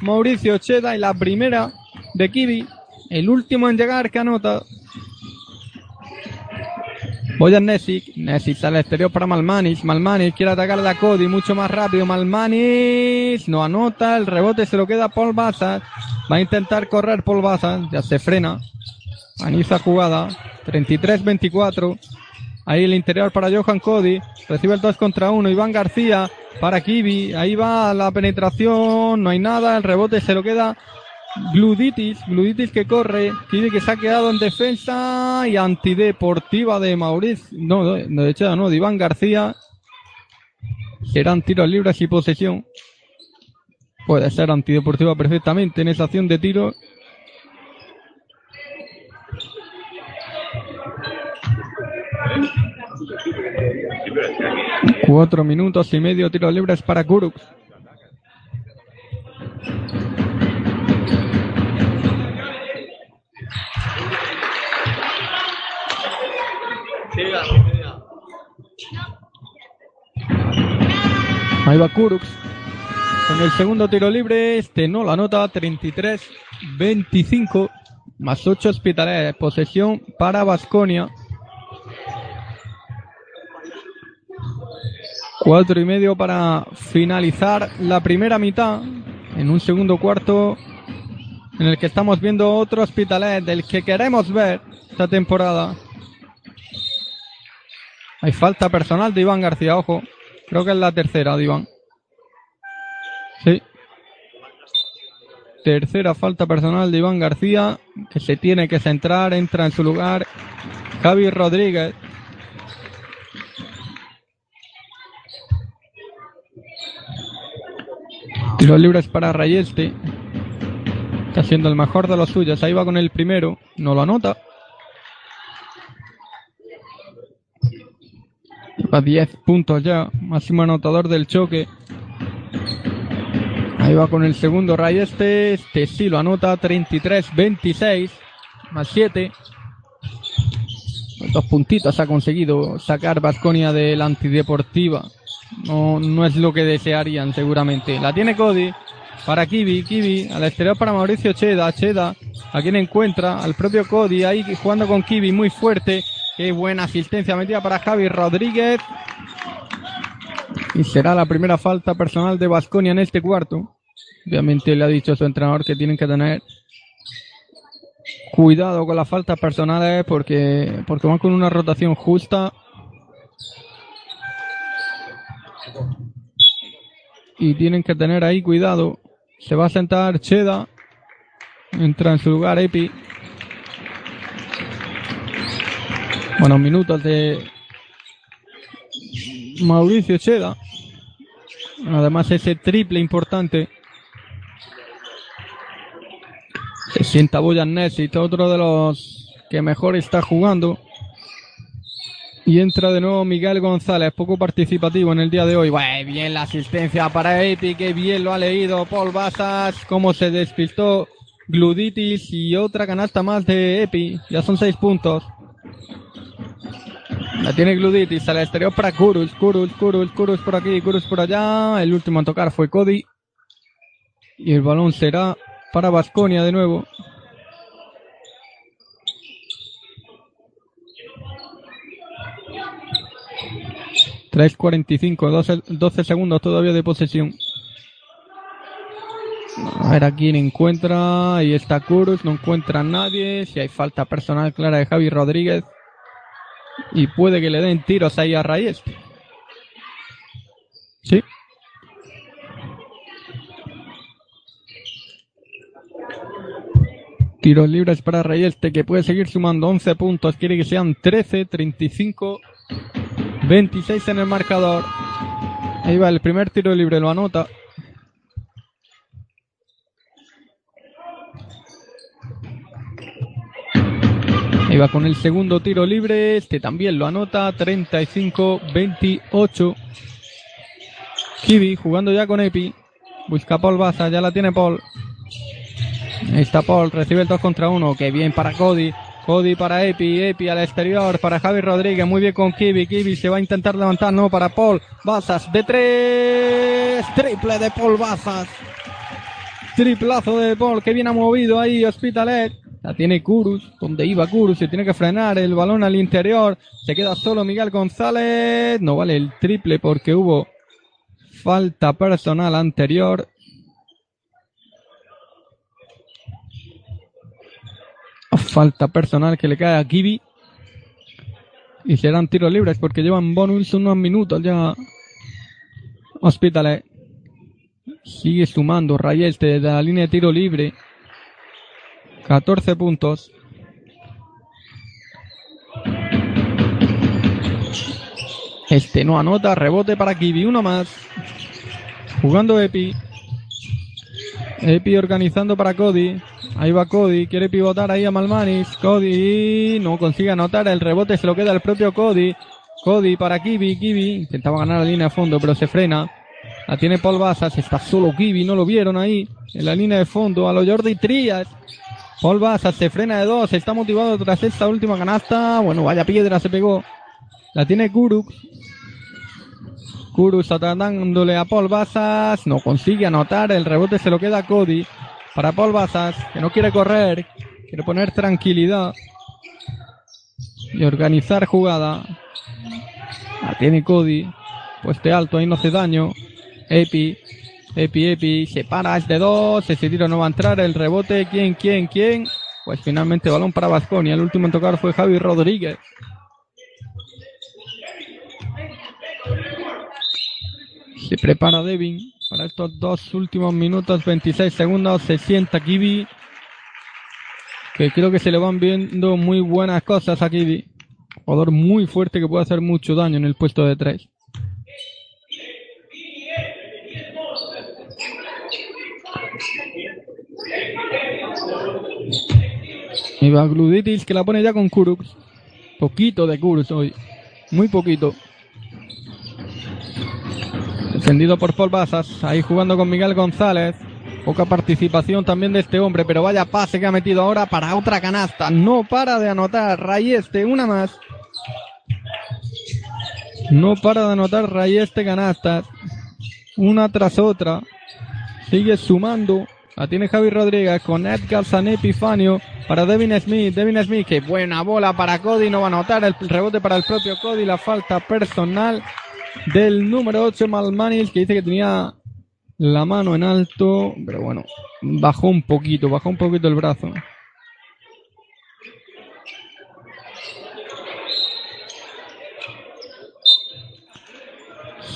Mauricio Cheda. Y la primera de Kibi. El último en llegar que anota. Boyan Nesic. Nesic sale al exterior para Malmanis. Malmanis quiere atacar a Cody mucho más rápido. Malmanis no anota. El rebote se lo queda Paul Bazas. Va a intentar correr Paul Bazas. Ya se frena. Aniza jugada. 33-24. Ahí el interior para Johan Cody. Recibe el 2 contra 1. Iván García para Kibi. Ahí va la penetración. No hay nada. El rebote se lo queda Gluditis, Gluditis que corre, Kibi que se ha quedado en defensa y antideportiva de Mauricio, no, de hecho no, de Iván García. Serán tiros libres y posesión. Puede ser antideportiva perfectamente en esa acción de tiro. Cuatro minutos y medio tiros libres para Kurux. Ahí va Kurux. Con el segundo tiro libre, este no la anota, 33-25, más 8 hospitales. Posesión para Vasconia. Cuatro y medio para finalizar la primera mitad. En un segundo cuarto en el que estamos viendo otro hospitalet del que queremos ver esta temporada. Hay falta personal de Iván García, ojo. Creo que es la tercera de Iván. Sí. Tercera falta personal de Iván García, que se tiene que centrar, entra en su lugar Javi Rodríguez. Tiros libres para Rayeste. Está siendo el mejor de los suyos. Ahí va con el primero. No lo anota. A 10 puntos ya. Máximo anotador del choque. Ahí va con el segundo Rayeste. Este sí lo anota. 33-26. Más 7. Dos puntitos ha conseguido sacar Vasconia de la antideportiva. No, no es lo que desearían seguramente. La tiene Cody para Kiwi, Kiwi, al exterior para Mauricio Cheda, Cheda, a quien encuentra, al propio Cody ahí jugando con Kiwi muy fuerte. Qué buena asistencia metida para Javi Rodríguez. Y será la primera falta personal de Vasconia en este cuarto. Obviamente le ha dicho a su entrenador que tienen que tener cuidado con las faltas personales porque, porque van con una rotación justa y tienen que tener ahí cuidado. Se va a sentar Cheda. Entra en su lugar Epi. Buenos minutos de Mauricio Cheda. Además ese triple importante. Se sienta Boyan Nessit, otro de los que mejor está jugando. Y entra de nuevo Miguel González, poco participativo en el día de hoy. Bueno, bien la asistencia para Epi, que bien lo ha leído Paul Basas, cómo se despistó Gluditis y otra canasta más de Epi. Ya son seis puntos. La tiene Gluditis al exterior para Kurus, Kurus, Kurus, Kurus por aquí, Kurus por allá. El último en tocar fue Cody. Y el balón será para Vasconia de nuevo. 3.45, 12, 12 segundos todavía de posesión. A ver a quién encuentra. Ahí está Kurus, no encuentra a nadie. Si hay falta personal clara de Javi Rodríguez. Y puede que le den tiros ahí a Reyes. Sí. Tiros libres para Reyeste que puede seguir sumando 11 puntos. Quiere que sean 13, 35, 26 en el marcador. Ahí va el primer tiro libre, lo anota. Va con el segundo tiro libre, este también lo anota, 35-28. Kiwi jugando ya con Epi. Busca Paul Baza, ya la tiene Paul. Ahí está Paul, recibe el 2 contra 1. Que bien para Cody. Cody para Epi, Epi al exterior para Javi Rodríguez, muy bien con Kiwi, Kiwi se va a intentar levantar, no, para Paul, Bazas de tres, triple de Paul Bazas, triplazo de Paul, que bien ha movido ahí Hospitalet, la tiene Kurus, donde iba Kurus, se tiene que frenar el balón al interior, se queda solo Miguel González, no vale el triple porque hubo falta personal anterior, falta personal que le cae a Kiwi. Y serán tiros libres porque llevan bonus unos minutos ya. Hospitales. Sigue sumando Rayeste desde la línea de tiro libre. 14 puntos. Este no anota, rebote para Kiwi, uno más. Jugando Epi. Epi organizando para Cody. Ahí va Cody, quiere pivotar ahí a Malmanis. Cody no consigue anotar, el rebote se lo queda el propio Cody. Cody para Kiwi, Kiwi intentaba ganar la línea de fondo, pero se frena. La tiene Paul Basas, está solo Kiwi, no lo vieron ahí, en la línea de fondo, a lo Jordi Trías. Paul Basas se frena de dos, está motivado tras esta última canasta. Bueno, vaya piedra se pegó. La tiene Kurux. Kurus atadándole a Paul Basas. No consigue anotar. El rebote se lo queda a Cody. Para Paul Basas, que no quiere correr. Quiere poner tranquilidad. Y organizar jugada. La tiene Cody. Pueste alto, ahí no hace daño. Epi. Epi, Epi, se para este 2, ese tiro no va a entrar, el rebote, ¿quién, quién, quién? Pues finalmente balón para Vasconi, el último en tocar fue Javi Rodríguez. Se prepara Devin para estos dos últimos minutos, 26 segundos, se sienta Kibi, que creo que se le van viendo muy buenas cosas a Kibi. Jugador muy fuerte que puede hacer mucho daño en el puesto de 3. Mi vasculitis que la pone ya con Kurux. Poquito de Kurux hoy. Muy poquito. Defendido por Paul Bazas. Ahí jugando con Miguel González. Poca participación también de este hombre, pero vaya pase que ha metido ahora para otra canasta. No para de anotar Rayeste, una más. No para de anotar Rayeste canastas. Una tras otra. Sigue sumando. La tiene Javi Rodríguez con Edgar San Epifanio para Devin Smith. Devin Smith, que buena bola para Cody. No va a anotar el rebote para el propio Cody. La falta personal del número 8 Malmanis que dice que tenía la mano en alto. Pero bueno, bajó un poquito, bajó un poquito el brazo.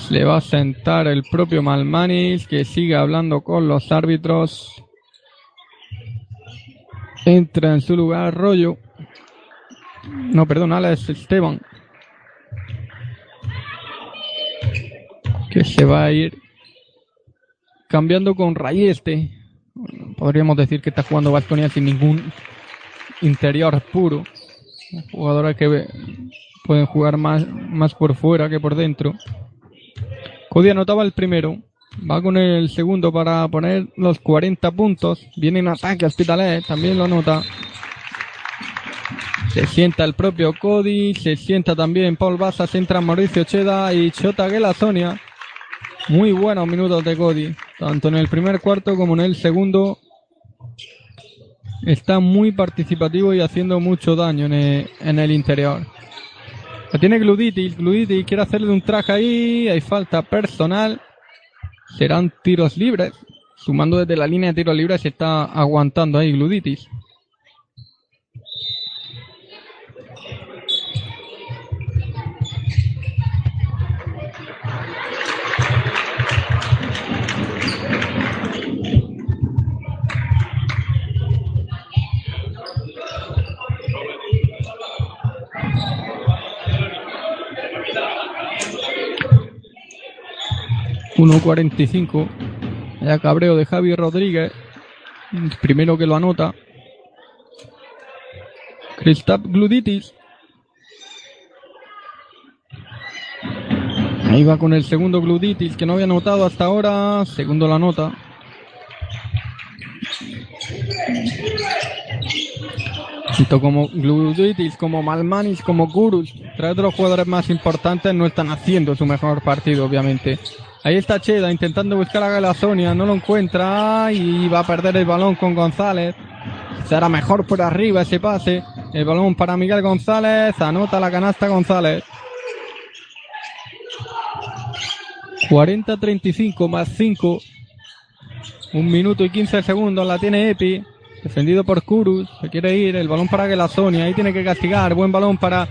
Le va a sentar el propio Malmanis que sigue hablando con los árbitros. Entra en su lugar Rollo. No, perdón, Alex Esteban. Que se va a ir cambiando con Rayeste. Podríamos decir que está jugando Vasconia sin ningún interior puro. Jugadores que pueden jugar más, más por fuera que por dentro. Cody anotaba el primero. Va con el segundo para poner los 40 puntos. Viene en ataque Hospitalet, también lo anota. Se sienta el propio Cody, se sienta también Paul Basas, entra Mauricio Cheda y Chota Sonia. Muy buenos minutos de Cody, tanto en el primer cuarto como en el segundo. Está muy participativo y haciendo mucho daño en el interior. Tiene Gluditis, Gluditis quiere hacerle un traje ahí, hay falta personal. Serán tiros libres. Sumando desde la línea de tiros libres se está aguantando ahí Gluditis. ...1.45... ...ya cabreo de Javi Rodríguez... ...primero que lo anota... Kristap Gluditis... Ahí va con el segundo Gluditis que no había anotado hasta ahora. Segundo la nota. Tanto como Gluditis, como Malmanis, como Gurus, tres de los jugadores más importantes no están haciendo su mejor partido, obviamente. Ahí está Cheda intentando buscar a Galasonia, no lo encuentra y va a perder el balón con González. Será mejor por arriba ese pase. El balón para Miguel González, anota la canasta González. 40-35 más 5. Un minuto y 15 segundos la tiene Epi. Defendido por Kurus. Se quiere ir. El balón para Gelasonia. Ahí tiene que castigar. Buen balón para,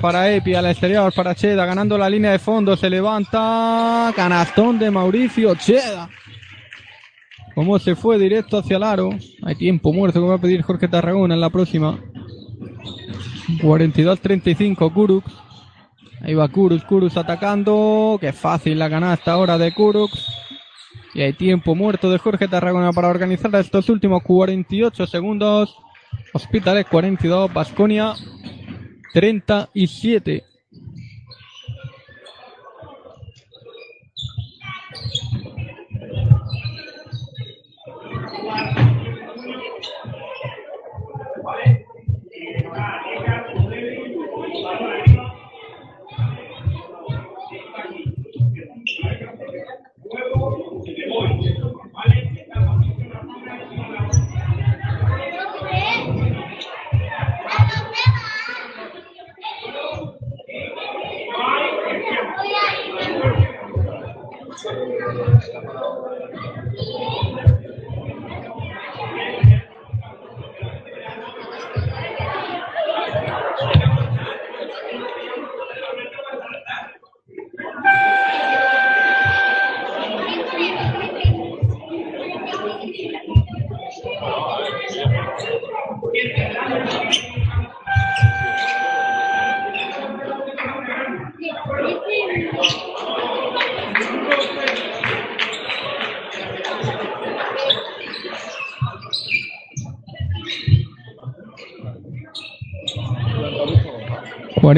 para Epi al exterior. Para Cheda. Ganando la línea de fondo. Se levanta. Canastón de Mauricio Cheda. Como se fue directo hacia el aro. Hay tiempo muerto que va a pedir Jorge Tarragona en la próxima. 42-35 Kurux. Ahí va Kurux, Kurux atacando. Qué fácil la canasta ahora de Kurux. Y hay tiempo muerto de Jorge Tarragona para organizar estos últimos 48 segundos. Hospitales 42, Basconia 37.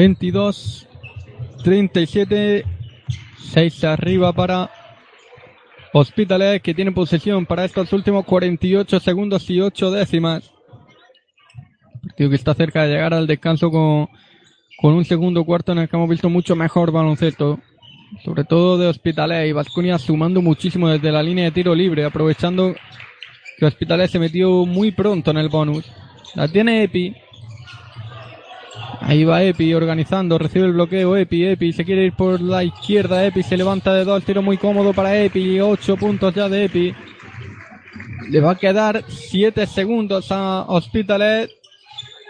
42, 37, 6 arriba para Hospitales que tiene posesión para estos últimos 48 segundos y 8 décimas. Partido que está cerca de llegar al descanso con, con un segundo cuarto en el que hemos visto mucho mejor baloncesto. Sobre todo de Hospitales y Vasconia sumando muchísimo desde la línea de tiro libre, aprovechando que Hospitales se metió muy pronto en el bonus. La tiene Epi, Ahí va Epi organizando, recibe el bloqueo Epi, Epi se quiere ir por la izquierda, Epi se levanta de dos, tiro muy cómodo para Epi, ocho puntos ya de Epi. Le va a quedar siete segundos a Hospitalet.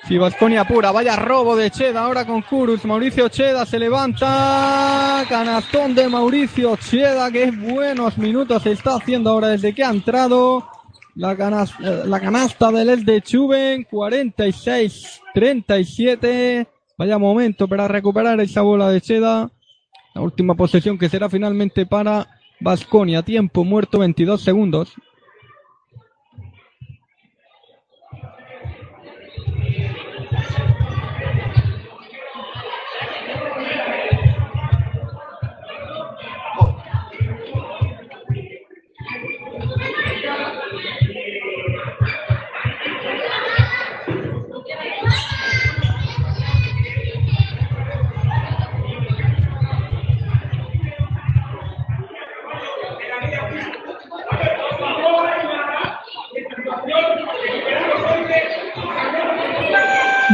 Si Vasconia pura, vaya robo de Cheda ahora con Kurus. Mauricio Cheda se levanta. Canastón de Mauricio Cheda, que buenos minutos se está haciendo ahora desde que ha entrado. La canasta, la canasta del El de Chuben, 46-37. Vaya momento para recuperar esa bola de Cheda. La última posesión que será finalmente para Vasconia. Tiempo muerto 22 segundos.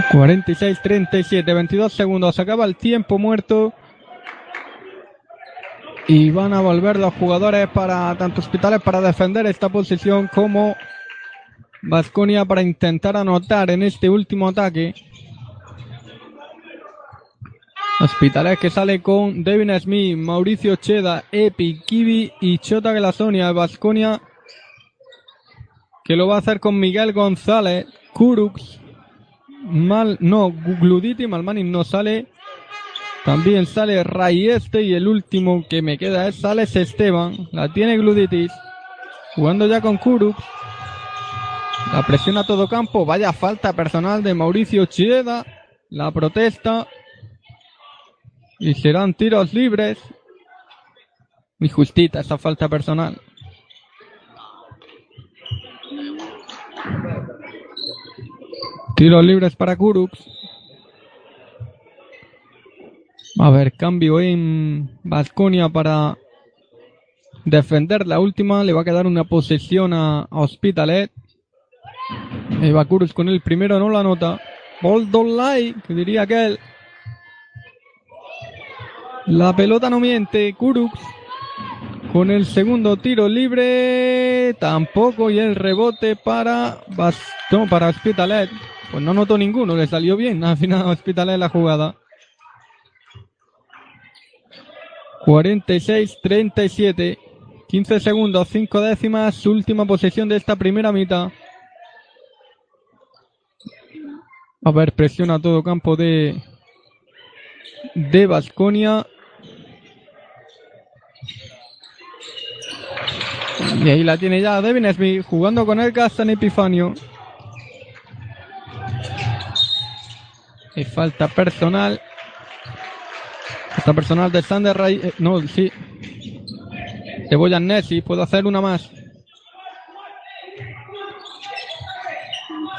46-37, 22 segundos. Acaba el tiempo muerto. Y van a volver los jugadores para tanto hospitales para defender esta posición como Vasconia para intentar anotar en este último ataque. Hospitales que sale con Devin Smith, Mauricio Cheda, Epi, Kiwi y Chota Glasonia. Vasconia que lo va a hacer con Miguel González, Kurux, Mal, no, Gluditi Malmani no sale. También sale Rayeste y el último que me queda es Sales Esteban. La tiene Gluditis. Jugando ya con Kurux. La presión a todo campo. Vaya falta personal de Mauricio Chieda. La protesta. Y serán tiros libres. Muy justita esa falta personal. Tiros libres para Kurux. A ver, cambio en Vasconia para defender la última. Le va a quedar una posesión a, Hospitalet. Eva Kurux con el primero, no la nota. Boldolai, que diría aquel. La pelota no miente. Kurux con el segundo tiro libre. Tampoco. Y el rebote para, Bastón, para Hospitalet. Pues no notó ninguno, le salió bien. <laughs> Al final Hospitalet la jugada. 46-37. 15 segundos, 5 décimas, última posesión de esta primera mitad. A ver, presiona todo campo de de Basconia. Y ahí la tiene ya Devin Smith jugando con el Gaston Epifanio. Y falta personal. Falta personal de Sander Ray. Eh, no, sí. Boyan Nessi. Puedo hacer una más.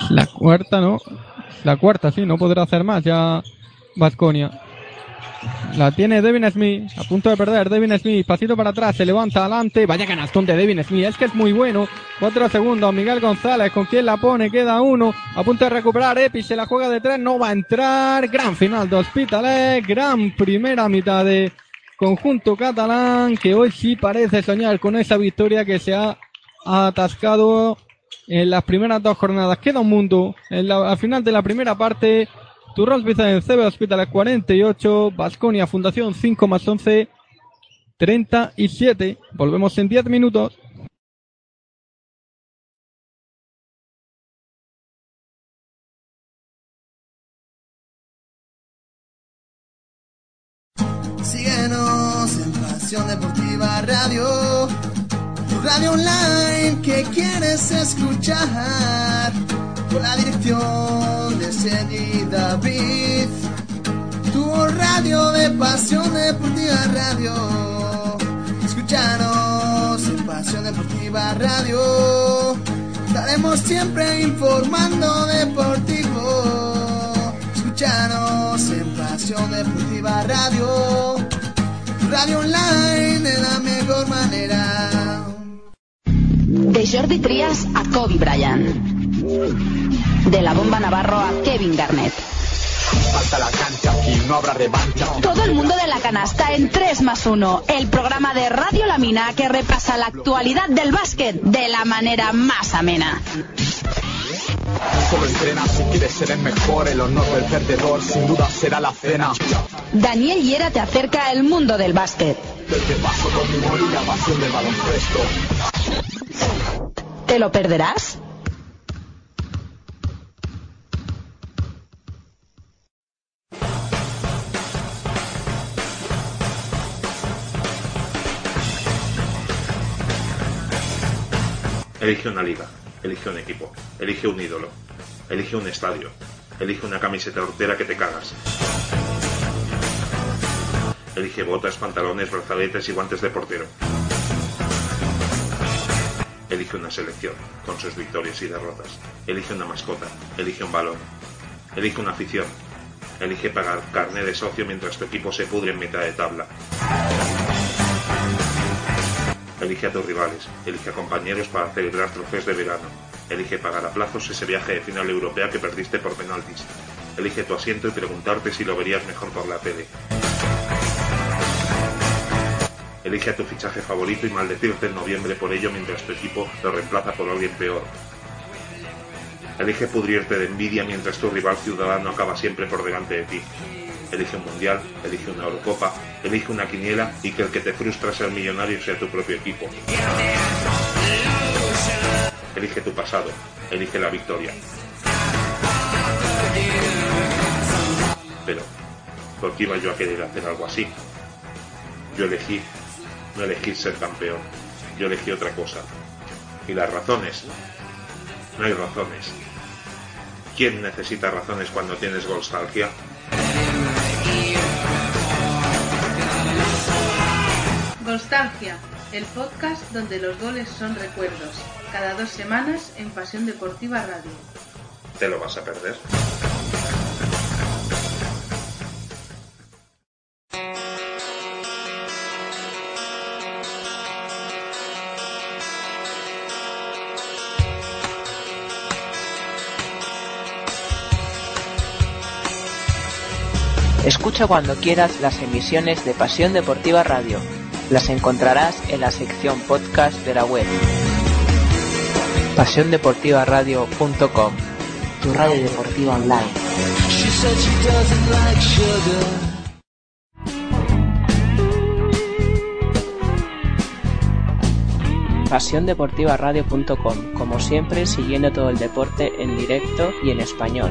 La cuarta, ¿no? La cuarta, sí, no podrá hacer más ya Vasconia. La tiene Devin Smith, a punto de perder. Devin Smith, pasito para atrás, se levanta adelante. Vaya canastón de Devin Smith, es que es muy bueno. Cuatro segundos, Miguel González, con quien la pone, queda uno. A punto de recuperar, Epi se la juega de tres, no va a entrar. Gran final de Hospitalet, gran primera mitad de conjunto catalán que hoy sí parece soñar con esa victoria que se ha atascado en las primeras dos jornadas. Queda un mundo. En la, al final de la primera parte, Turros en CB Hospitales 48, Basconia Fundación 5 más 11, 37. Volvemos en 10 minutos. Síguenos en Pasión Deportiva Radio, tu radio online que quieres escuchar, con la dirección de Sergi David, tu radio de Pasión Deportiva Radio. Escúchanos en Pasión Deportiva Radio, estaremos siempre informando deportivo. Escúchanos en Pasión Deportiva Radio, radio online de la mejor manera. De Jordi Trias a Kobe Bryant. De la bomba Navarro a Kevin Garnett. Falta la cancha, aquí no habrá revancha. Todo el mundo de la canasta en 3 más 1, el programa de Radio La Mina que repasa la actualidad del básquet de la manera más amena. Solo entrena si quieres ser el mejor, el honor del perdedor sin duda será la cena. Daniel Hiera te acerca al mundo del básquet. Desde paso con mi pasión del baloncesto. ¿Te lo perderás? Elige una liga, elige un equipo, elige un ídolo, elige un estadio, elige una camiseta hortera que te cagas. Elige botas, pantalones, brazaletes y guantes de portero. Elige una selección, con sus victorias y derrotas. Elige una mascota, elige un balón. Elige una afición. Elige pagar carne de socio mientras tu equipo se pudre en mitad de tabla. Elige a tus rivales, elige a compañeros para celebrar trofeos de verano. Elige pagar a plazos ese viaje de final europea que perdiste por penaltis. Elige tu asiento y preguntarte si lo verías mejor por la tele. Elige a tu fichaje favorito y maldecirte en noviembre por ello mientras tu equipo lo reemplaza por alguien peor. Elige pudrirte de envidia mientras tu rival ciudadano acaba siempre por delante de ti. Elige un mundial, elige una Eurocopa, elige una quiniela y que el que te frustra ser millonario sea tu propio equipo. Elige tu pasado, elige la victoria. Pero, ¿por qué iba yo a querer hacer algo así? Yo elegí, no elegí ser campeón, yo elegí otra cosa. ¿Y las razones? No hay razones. ¿Quién necesita razones cuando tienes nostalgia? Nostalgia, el podcast donde los goles son recuerdos. Cada dos semanas en Pasión Deportiva Radio. ¿Te lo vas a perder? Escucha cuando quieras las emisiones de Pasión Deportiva Radio. Las encontrarás en la sección podcast de la web. PasiónDeportivaRadio.com Tu radio deportiva online. PasiónDeportivaRadio.com Como siempre, siguiendo todo el deporte en directo y en español.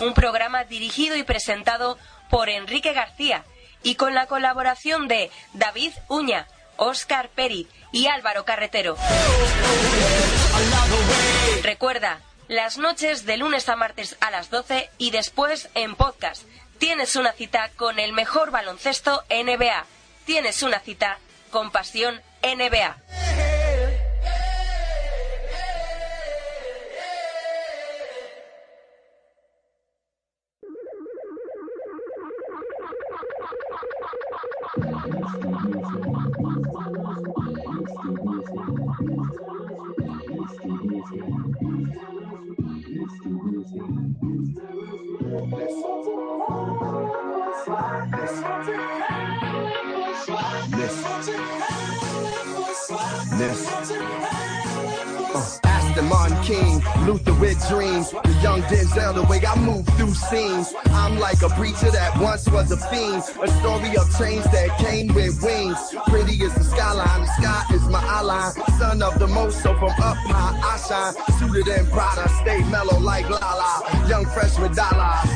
Un programa dirigido y presentado por Enrique García y con la colaboración de David Uña, Óscar Peri y Álvaro Carretero. Recuerda, las noches de lunes a martes a las 12 y después en podcast. Tienes una cita con el mejor baloncesto NBA. Tienes una cita con pasión NBA. King, Luther with dreams. The young Denzel, the way I move through scenes. I'm like a preacher that once was a fiend. A story of change that came with wings. Pretty as the skyline, the sky is my eye Son of the most, so from up high I shine. Suited in Prada, stay mellow like Lala. Young fresh with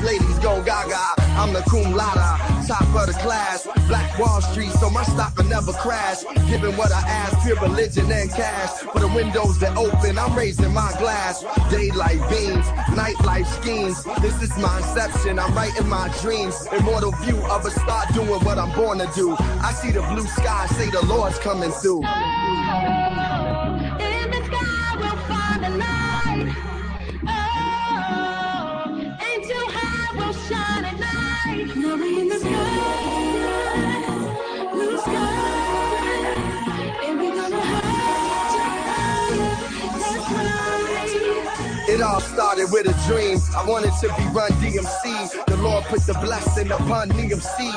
ladies go gaga. I'm the cum laude, top of the class. Black Wall Street, so my stock will never crash. Giving what I ask, pure religion and cash. For the windows that open, I'm raising my glass. Daylight beams, nightlife schemes. This is my inception, I'm writing my dreams. Immortal view of a star doing what I'm born to do. I see the blue sky, say the Lord's coming through. It all started with a dream. I wanted to be Run DMC. The Lord put the blessing upon DMC.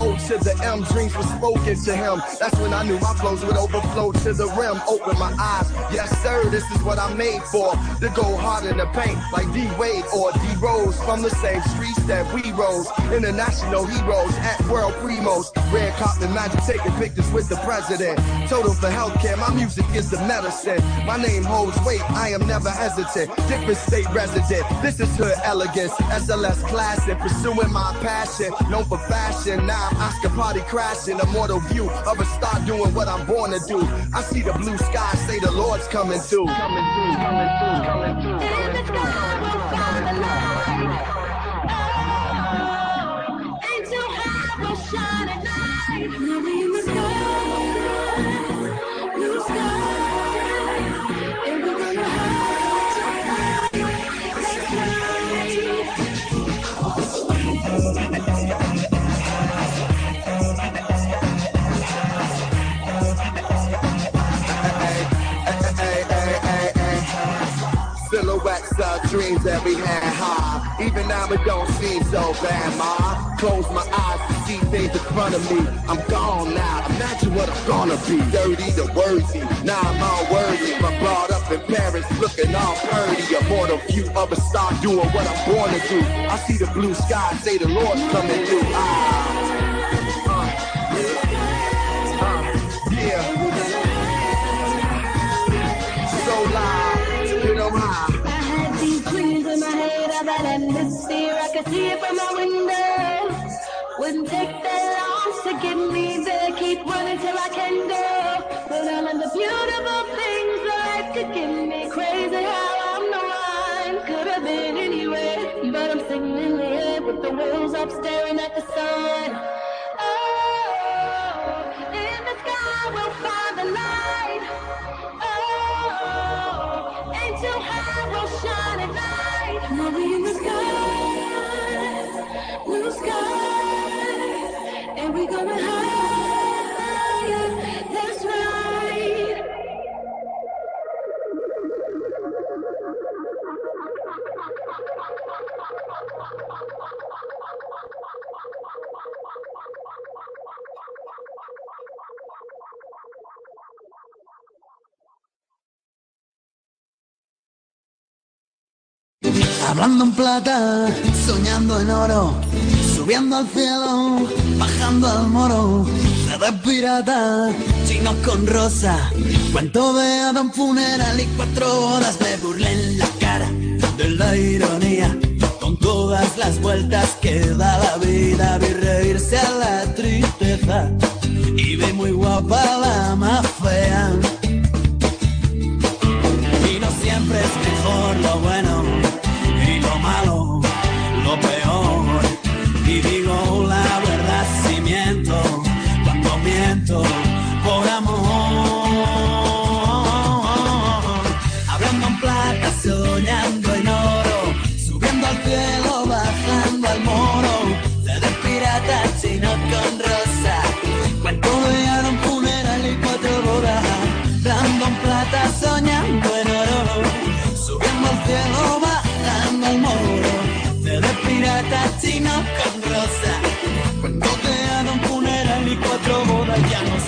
O to the M, dreams were spoken to him. That's when I knew my flows would overflow to the rim. Open my eyes. Yes, sir, this is what I'm made for. To go hard in the paint like D Wade or D Rose from the same streets that we rose. International heroes at world primos. Red cop carpet magic taking pictures with the president. Total for healthcare, my music is the medicine. My name holds weight, I am never hesitant. Different state resident, this is hood elegance. SLS classic, pursuing my passion. Known for fashion, now I'm Oscar party crashing. Immortal view of a star doing what I'm born to do. I see the blue sky, say the Lord's coming through. Coming through, coming through, coming through. In the sky we'll find the light. Oh, of dreams that we had high. Even now it don't seem so bad, ma. Close my eyes to see things in front of me. I'm gone now. Imagine what I'm gonna be. Dirty to worthy. Now I'm all worthy. I'm brought up in Paris, looking all purdy. A mortal view of a star doing what I'm born to do. I see the blue sky, say the Lord's coming through. Ah. Uh, uh, yeah. Me there. Keep running till I can go. But all of the beautiful things life could give me. Crazy how I'm the one. Could have been anywhere. But I'm sitting in the air with the wheels up Hablando en plata, soñando en oro, subiendo al cielo, bajando al moro, de pirata, chinos con rosa, cuento de Adam funeral y cuatro bodas, me burlé en la cara de la ironía, con todas las vueltas que da la vida, vi reírse a la tristeza y vi muy guapa la más fea. Y digo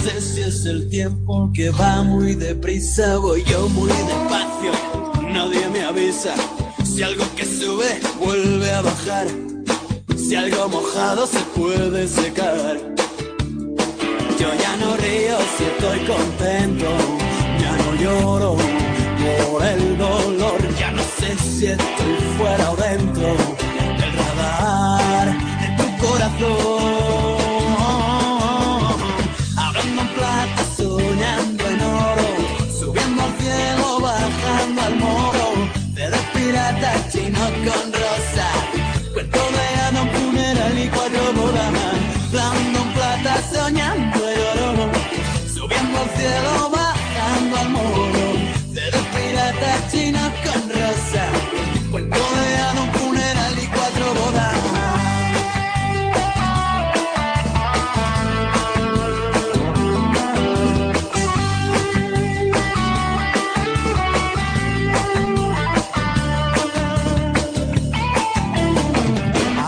sé si es el tiempo que va muy deprisa, voy yo muy despacio, nadie me avisa. Si algo que sube vuelve a bajar, si algo mojado se puede secar. Yo ya no río si estoy contento, ya no lloro por el dolor, ya no sé si estoy fuera o dentro del radar de tu corazón. Piratas chinos con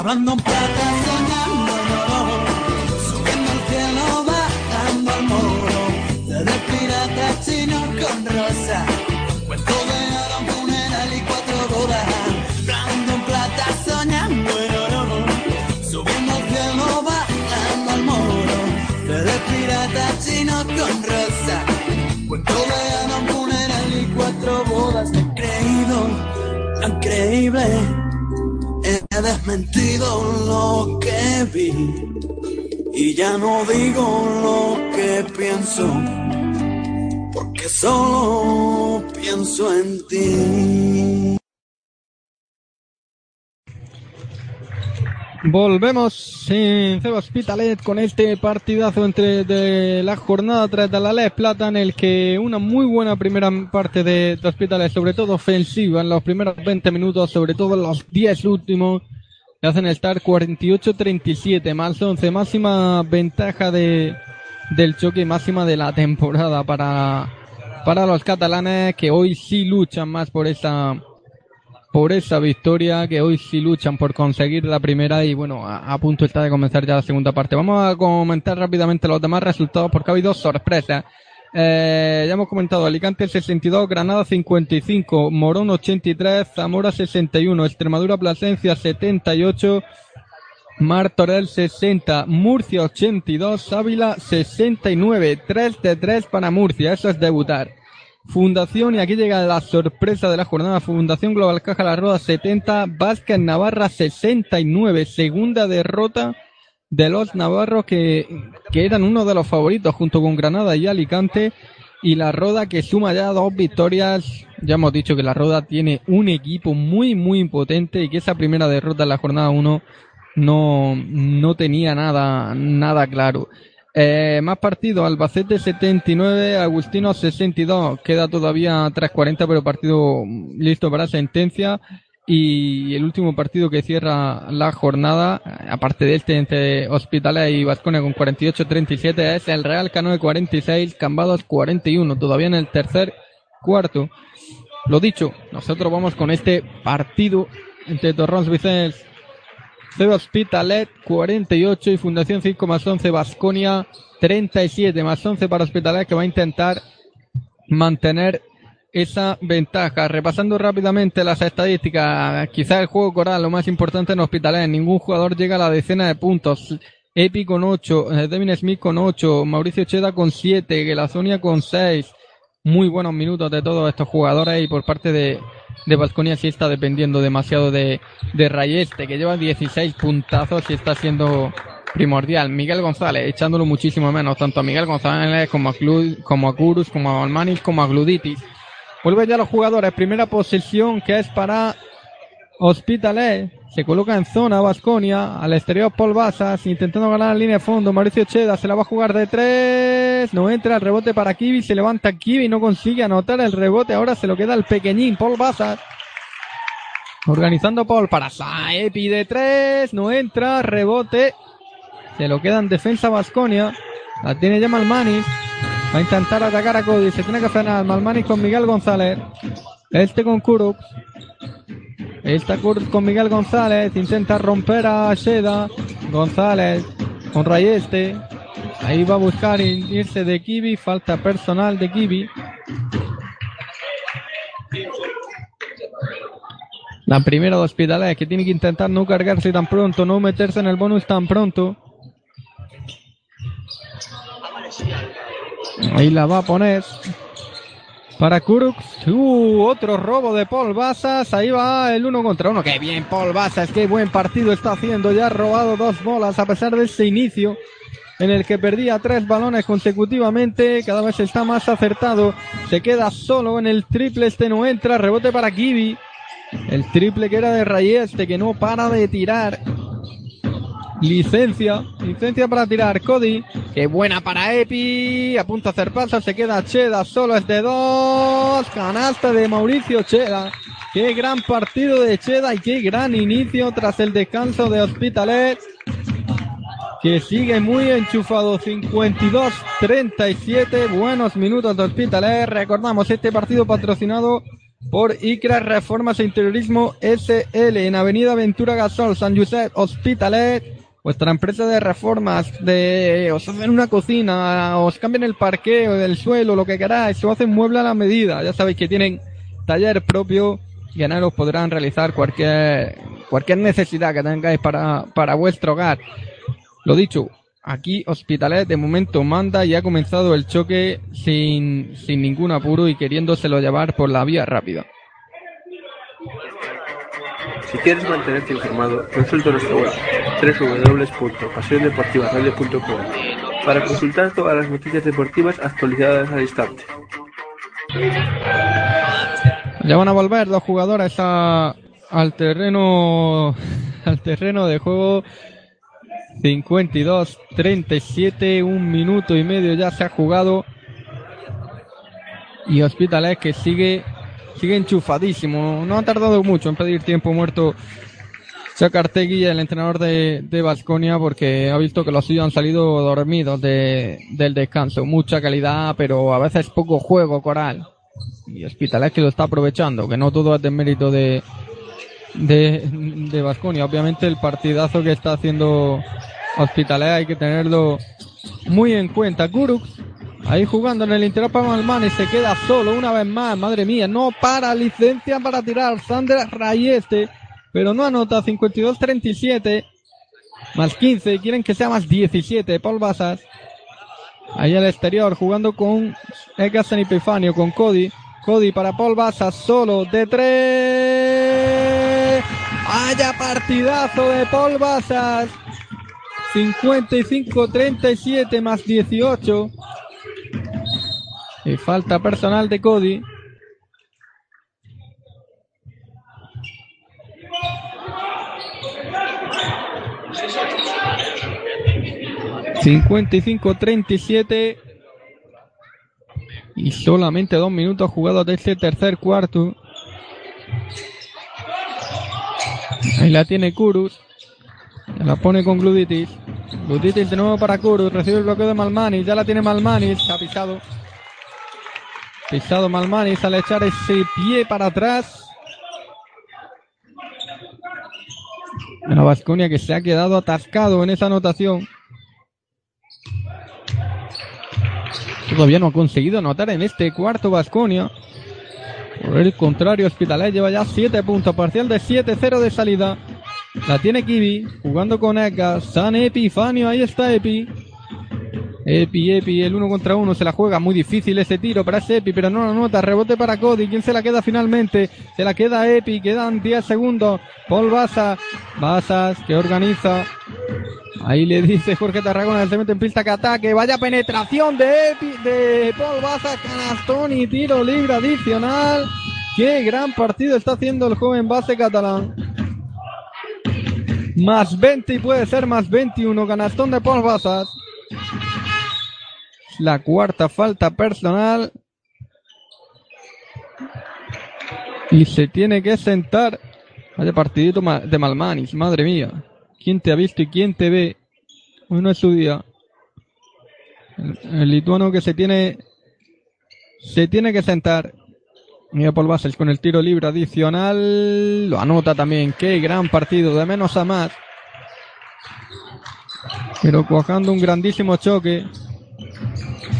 Hablando en plata, soñando en oro, subiendo al cielo, bajando al moro, de pirata chino con rosa, cuento de Adam funeral y cuatro bodas. Hablando en plata, soñando en oro, subiendo al cielo, bajando al moro, de pirata chino con rosa, cuento de Adam funeral y cuatro bodas. He creído tan creíble. He desmentido lo que vi y ya no digo lo que pienso porque solo pienso en ti. Volvemos en Ceba Hospitalet con este partidazo entre de la jornada 3 de la Les Plata en el que una muy buena primera parte de, de Hospitalet, sobre todo ofensiva en los primeros 20 minutos, sobre todo en los 10 últimos, le hacen estar 48-37 más 11, máxima ventaja de, del choque máxima de la temporada para, para los catalanes que hoy sí luchan más por esa por esa victoria que hoy sí luchan por conseguir la primera y bueno, a, a, punto está de comenzar ya la segunda parte. Vamos a comentar rápidamente los demás resultados porque ha habido sorpresas. Eh, ya hemos comentado Alicante 62, Granada 55, Morón 83, Zamora 61, Extremadura Plasencia 78, Martorell 60, Murcia 82, Ávila 69, 3 de 3 para Murcia, eso es debutar. Fundación, y aquí llega la sorpresa de la jornada, Fundación Global Caja La Roda 70, Vázquez Navarra 69, segunda derrota de los navarros que, que eran uno de los favoritos junto con Granada y Alicante, y la Roda que suma ya dos victorias, ya hemos dicho que la Roda tiene un equipo muy muy potente y que esa primera derrota en la jornada 1 no, no tenía nada, nada claro. Eh, más partidos, Albacete 79, Agustino 62, queda todavía 3.40 pero partido listo para sentencia y el último partido que cierra la jornada, aparte de este entre Hospitalet y Vasconia con 48-37 es el Real Canoe 46, Cambados 41, todavía en el tercer cuarto. Lo dicho, nosotros vamos con este partido entre Torrons Vicens CB Hospitalet 48 y Fundación 5 más 11 Vasconia 37 más 11 para Hospitalet que va a intentar mantener esa ventaja. Repasando rápidamente las estadísticas, quizá el juego coral, lo más importante en Hospitalet. Ningún jugador llega a la decena de puntos. Epi con 8, eh, Devin Smith con 8, Mauricio Cheda con 7, Gelazonia con 6. Muy buenos minutos de todos estos jugadores y por parte de, de Vasconia sí está dependiendo demasiado de, de Rayeste, que lleva 16 puntazos y está siendo primordial. Miguel González, echándolo muchísimo menos, tanto a Miguel González como a, como a Kurus, como a Almanis, como a Gluditis. Vuelven ya los jugadores. Primera posición que es para Hospitalet. Se coloca en zona Vasconia. Al exterior Paul Basas. Intentando ganar la línea de fondo. Mauricio Cheda se la va a jugar de tres. No entra el rebote para Kiwi. Se levanta Kiwi. No consigue anotar el rebote. Ahora se lo queda el pequeñín Paul Basas. Organizando Paul para Saepi de tres. No entra. Rebote. Se lo queda en defensa Vasconia. La tiene ya Malmanis. A intentar atacar a Cody. Se tiene que frenar. Malmanis con Miguel González. Este con Kurux. Está Kurux con Miguel González. Intenta romper a Sheda. González con Rayeste. Ahí va a buscar irse de Kiwi. Falta personal de Kiwi. La primera de Hospitalet que tiene que intentar no cargarse tan pronto, no meterse en el bonus tan pronto. Ahí la va a poner. Para Kurux. Uh, otro robo de Paul Basas. Ahí va el uno contra uno. Qué bien, Paul Basas. Qué buen partido está haciendo. Ya ha robado dos bolas a pesar de ese inicio en el que perdía tres balones consecutivamente. Cada vez está más acertado. Se queda solo en el triple. Este no entra. Rebote para Kiwi. El triple que era de Rayeste que no para de tirar. Licencia, licencia para tirar Cody. Qué buena para Epi. A punto de hacer paso. Se queda Cheda. Solo es de dos. Canasta de Mauricio Cheda. Qué gran partido de Cheda y qué gran inicio tras el descanso de Hospitalet. Que sigue muy enchufado. 52-37. Buenos minutos de Hospitalet. Recordamos este partido patrocinado por ICRA Reformas e Interiorismo SL en Avenida Ventura Gasol, San Josep, Hospitalet. Vuestra empresa de reformas, de os hacen una cocina, os cambian el parqueo del suelo, lo que queráis, o hacen mueble a la medida. Ya sabéis que tienen taller propio y en él os podrán realizar cualquier, cualquier necesidad que tengáis para, para vuestro hogar. Lo dicho, aquí Hospitalet de momento manda y ha comenzado el choque sin, sin ningún apuro y queriéndoselo llevar por la vía rápida. Si quieres mantenerte informado, consulta nuestra web www.pasiondeportivaradio.com para consultar todas las noticias deportivas actualizadas al instante. Ya van a volver los jugadores a, al terreno al terreno de juego 52 37 un minuto y medio ya se ha jugado y Hospitalet que sigue sigue enchufadísimo no ha tardado mucho en pedir tiempo muerto Chacartegui el entrenador de, de Vasconia porque ha visto que los suyos han salido dormidos de, del descanso mucha calidad pero a veces poco juego coral y Hospitalet que lo está aprovechando, que no todo es de mérito de de, de Vasconia. Obviamente el partidazo que está haciendo Hospitalet hay que tenerlo muy en cuenta. Kurux ahí jugando en el interior para Malmani se queda solo una vez más, madre mía, no para licencia para tirar Sander Rayeste, pero no anota 52-37 más 15, quieren que sea más 17, Paul Basas. Ahí al exterior jugando con Egasen Epifanio, con Cody. Cody para Paul Basas, solo de tres. Vaya partidazo de Paul Basas. 55-37 más 18. Y falta personal de Cody. ...55-37... Y solamente dos minutos jugados de este tercer cuarto. Ahí la tiene Kurus. La pone con Gluditis. Gluditis de nuevo para Kurus. Recibe el bloqueo de Malmanis. Ya la tiene Malmanis. Ha pisado. Pisado Malmanis al echar ese pie para atrás. La Vasconia que se ha quedado atascado en esa anotación. Todavía no ha conseguido anotar en este cuarto Vasconia. Por el contrario, Hospitalet lleva ya 7 puntos, parcial de 7-0 de salida. La tiene Kiwi, jugando con Edgar. San Epifanio, ahí está Epi. Epi, Epi, el uno contra uno se la juega. Muy difícil ese tiro para Epi, pero no lo nota. Rebote para Cody. ¿Quién se la queda finalmente? Se la queda Epi. Quedan 10 segundos. Paul Basas. Basas que organiza. Ahí le dice Jorge Tarragona, se mete en pista que ataque. Vaya penetración de Epi, de Paul Basas, canastón y tiro libre adicional. Qué gran partido está haciendo el joven base catalán. Más 20 y puede ser más 21. Canastón de Paul Basas. La cuarta falta personal. Y se tiene que sentar. Vaya partidito de Malmanis, madre mía. ¿Quién te ha visto y quién te ve? Hoy no es su día. El, lituano que se tiene. Se tiene que sentar. Mira Paul Basels con el tiro libre adicional. Lo anota también. Qué gran partido. De menos a más. Pero cuajando un grandísimo choque.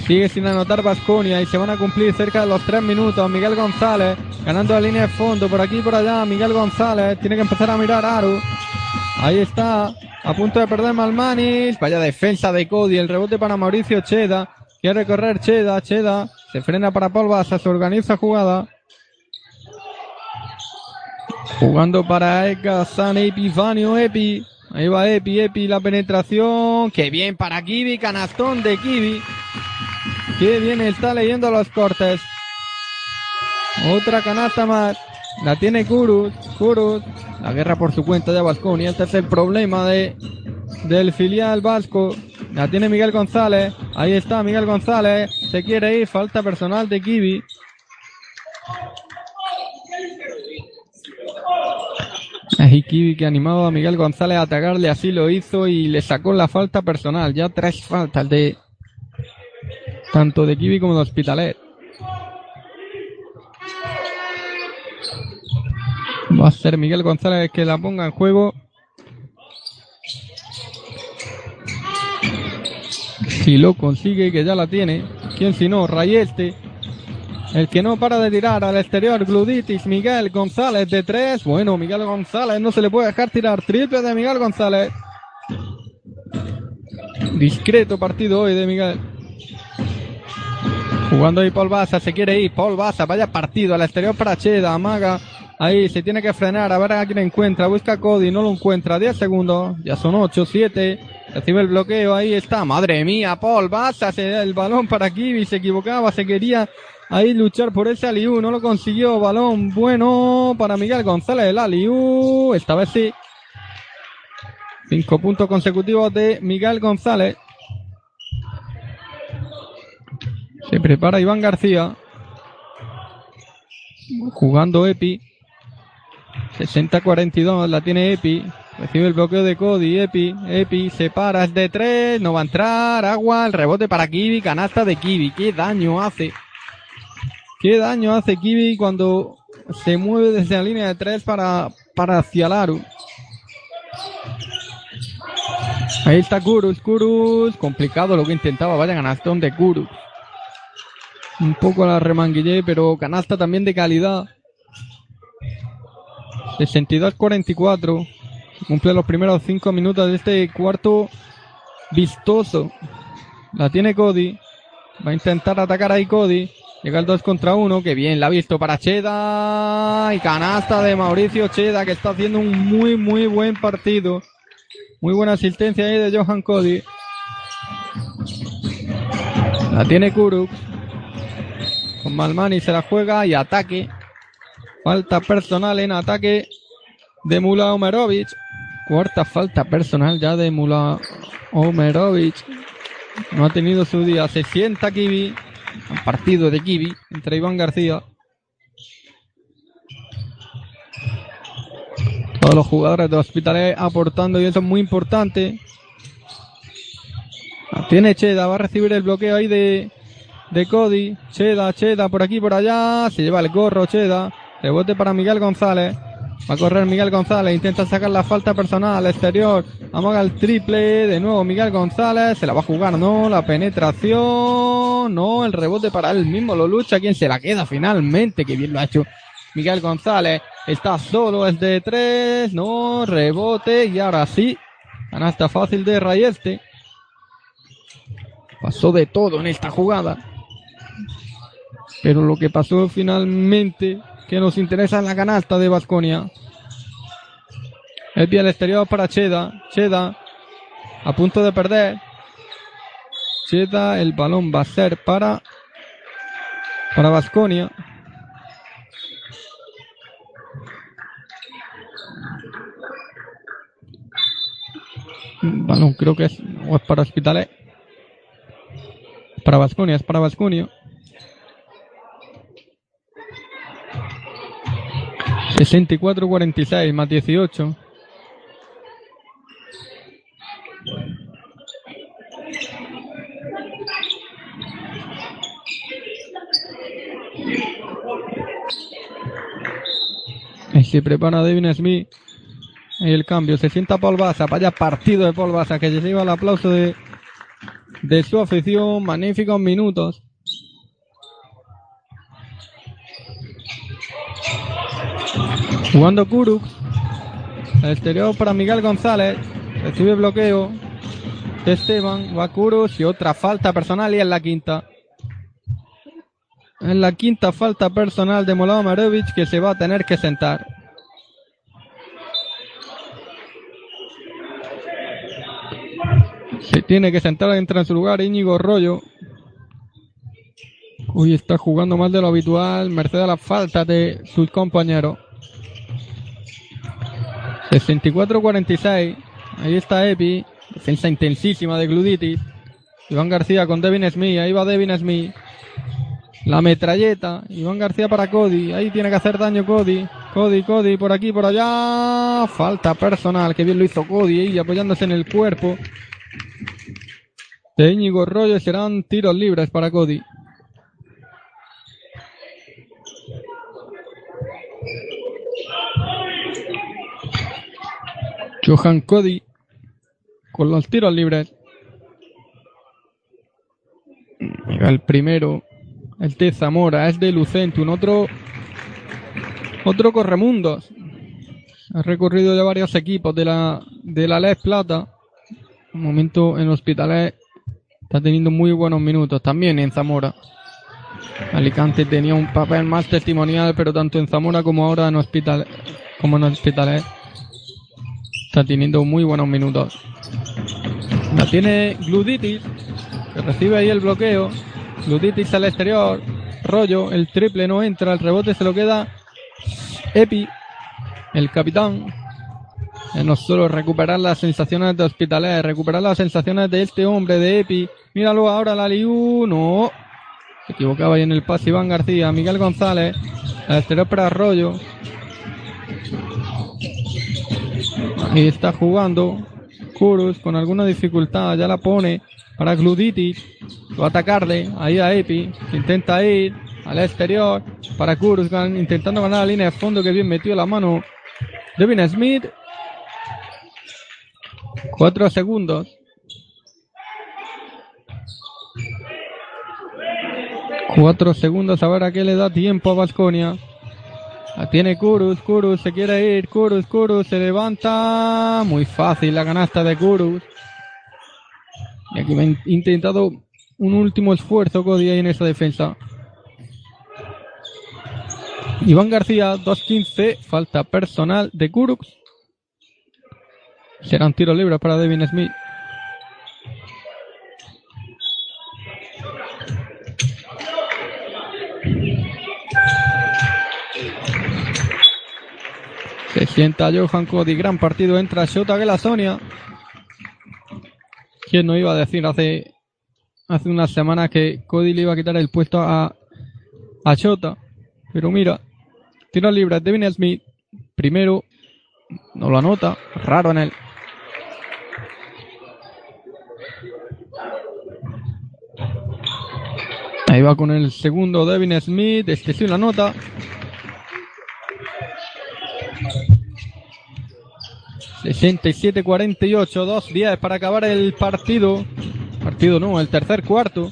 Sigue sin anotar Vasconia y se van a cumplir cerca de los tres minutos. Miguel González ganando la línea de fondo por aquí y por allá. Miguel González tiene que empezar a mirar Aru. Ahí está, a punto de perder Malmanis. Vaya defensa de Cody. El rebote para Mauricio Cheda. Quiere correr Cheda. Cheda se frena para Paul Basa. Se organiza jugada. Jugando para Eka, San Epifanio Epi. Ahí va Epi, Epi, la penetración. Qué bien para Kiwi, canastón de Kiwi. Qué bien está leyendo los cortes. Otra canasta más. La tiene Kurus. Kurus. La guerra por su cuenta de Vasconia. Este es el problema de del filial vasco. La tiene Miguel González. Ahí está Miguel González. Se quiere ir. Falta personal de Kiwi. Kiwi que animaba a Miguel González a atacarle, así lo hizo y le sacó la falta personal. Ya tres faltas de tanto de Kiwi como de Hospitalet. Va a ser Miguel González que la ponga en juego. Si lo consigue, que ya la tiene. ¿Quién si no? Rayeste. El que no para de tirar al exterior, Gluditis, Miguel González de tres. Bueno, Miguel González no se le puede dejar tirar. Triple de Miguel González. Discreto partido hoy de Miguel. Jugando ahí Paul Baza, se quiere ir. Paul Baza, vaya partido al exterior para Cheda, amaga. Ahí se tiene que frenar, a ver a quién encuentra. Busca Cody, no lo encuentra. 10 segundos, ya son 8, 7. Recibe el bloqueo, ahí está. Madre mía, Paul Baza, se da el balón para Kiwi, se equivocaba, se quería ahí luchar por ese Aliú, no lo consiguió. Balón bueno para Miguel González, el Aliú. Esta vez sí. Cinco puntos consecutivos de Miguel González. Se prepara Iván García. Jugando Epi. 60-42, la tiene Epi. Recibe el bloqueo de Cody, Epi, Epi, se para, es de tres, no va a entrar, agua, el rebote para Kiwi, canasta de Kiwi, qué daño hace. Qué daño hace Kiwi cuando se mueve desde la línea de tres para, para hacia Laru. Ahí está Kurus, Kurus, complicado lo que intentaba, vaya canastón de Kurus. Un poco la remanguillé, pero canasta también de calidad. 62-44. Cumple los primeros 5 minutos de este cuarto vistoso. La tiene Cody. Va a intentar atacar ahí Cody. Llega el 2 contra 1. Que bien la ha visto para Cheda. Y canasta de Mauricio Cheda que está haciendo un muy, muy buen partido. Muy buena asistencia ahí de Johan Cody. La tiene Kuruk. Con Malmani se la juega y ataque. Falta personal en ataque de Mula Omerovic. Cuarta falta personal ya de Mula Omerovic. No ha tenido su día. Se sienta Kiwi. Un partido de Kiwi entre Iván García. Todos los jugadores de Hospitalet aportando y eso es muy importante. Tiene Cheda, va a recibir el bloqueo ahí de, de Cody. Cheda, Cheda, por aquí, por allá. Se lleva el gorro, Cheda. Rebote para Miguel González. Va a correr Miguel González, intenta sacar la falta personal al exterior. Amaga el triple, de nuevo Miguel González, se la va a jugar, no, la penetración, no, el rebote para él mismo, lo lucha, quien se la queda finalmente, que bien lo ha hecho Miguel González. Está solo, es de tres, no, rebote, y ahora sí, canasta fácil de Rayeste. Pasó de todo en esta jugada. Pero lo que pasó finalmente que nos interesa la canasta de Vasconia. El pie al exterior para Cheda. Cheda a punto de perder. Cheda, el balón va a ser para para Vasconia. Balón creo que es o es para Hospitalet. Para Vasconia, es para Vasconia. 64-46 más 18. Y se prepara Devin Smith. El cambio. Se sienta Paul Baza. Vaya partido de Paul que se lleva el aplauso de, de su afición. Magníficos minutos. Jugando Kuruk. El exterior para Miguel González. Recibe bloqueo. Esteban. Va Kurus y otra falta personal y en la quinta. En la quinta falta personal de Molado Marovich que se va a tener que sentar. Se tiene que sentar, entra en su lugar Íñigo Rollo. Uy, está jugando más de lo habitual, merced a la falta de sus compañeros. 64-46. Ahí está Epi. Defensa intensísima de Gluditis. Iván García con Devin Smith. Ahí va Devin Smith. La metralleta. Iván García para Cody. Ahí tiene que hacer daño Cody. Cody, Cody, por aquí, por allá. Falta personal. Que bien lo hizo Cody. Ahí apoyándose en el cuerpo. De Íñigo Rollo serán tiros libres para Cody. Johan Cody con los tiros libres. El primero, el de Zamora, es de Lucentum, otro, otro corremundos. Ha recorrido ya varios equipos de la, de la Les Plata. Un momento en Hospitalet está teniendo muy buenos minutos también en Zamora. Alicante tenía un papel más testimonial, pero tanto en Zamora como ahora en Hospital, como en Hospitalet está teniendo muy buenos minutos. La tiene Gluditis, que recibe ahí el bloqueo. Gluditis al exterior. Rollo, el triple no entra, el rebote se lo queda Epi, el capitán. No solo recuperar las sensaciones de Hospitalet, recuperar las sensaciones de este hombre, de Epi. Míralo ahora, la Liu, no. Se equivocaba ahí en el pase Iván García, Miguel González, al exterior para Arroyo. Ahí está jugando Kurus con alguna dificultad, ya la pone para Gluditis. Va a atacarle ahí a Epi, intenta ir al exterior para Kurus, intentando ganar la línea de fondo que bien metió la mano Devin Smith. Cuatro segundos. Cuatro segundos a ver a qué le da tiempo a Vasconia. La tiene Kurus, Kurus se quiere ir, Kurus, Kurus se levanta. Muy fácil la canasta de Kurus. Y aquí me intentado un último esfuerzo Cody en esa defensa. Iván García, 2.15, falta personal de Kurux. Será un tiro libre para Devin Smith. Se sienta Johan Cody, gran partido, entra Shota Sonia. ¿Quién no iba a decir hace, hace unas semanas que Cody le iba a quitar el puesto a, a Shota? Pero mira, tiro libre, Devin Smith, primero, no lo anota, raro en él. Ahí va con el segundo Devin Smith, este sí la nota. 67-48, 2-10 para acabar el partido. Partido no, el tercer cuarto.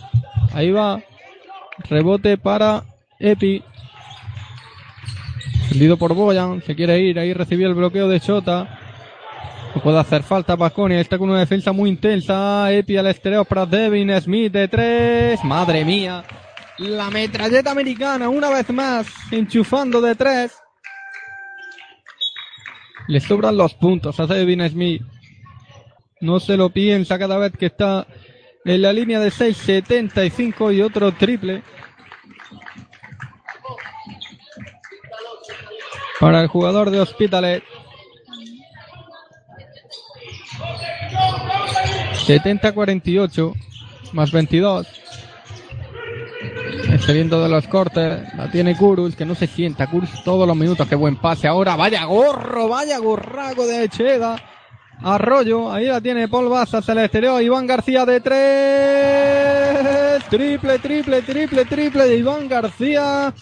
Ahí va. Rebote para Epi. Vendido por Boyan. Se quiere ir. Ahí recibió el bloqueo de Chota. No puede hacer falta Pasconia. Está con una defensa muy intensa. Epi al exterior para Devin Smith de tres. Madre mía. La metralleta americana una vez más. Enchufando de tres. Le sobran los puntos a Devin Smith. No se lo piensa cada vez que está en la línea de 6.75 y otro triple. Para el jugador de Hospitalet. 70-48 más 22. Excediendo de los cortes. La tiene Kurus, que no se sienta. Kurus todos los minutos. Qué buen pase ahora. Vaya gorro, vaya gorrago de Echeda. Arroyo, ahí la tiene Paul Basas al exterior. Iván García de tres. Triple, triple, triple, triple de Iván García.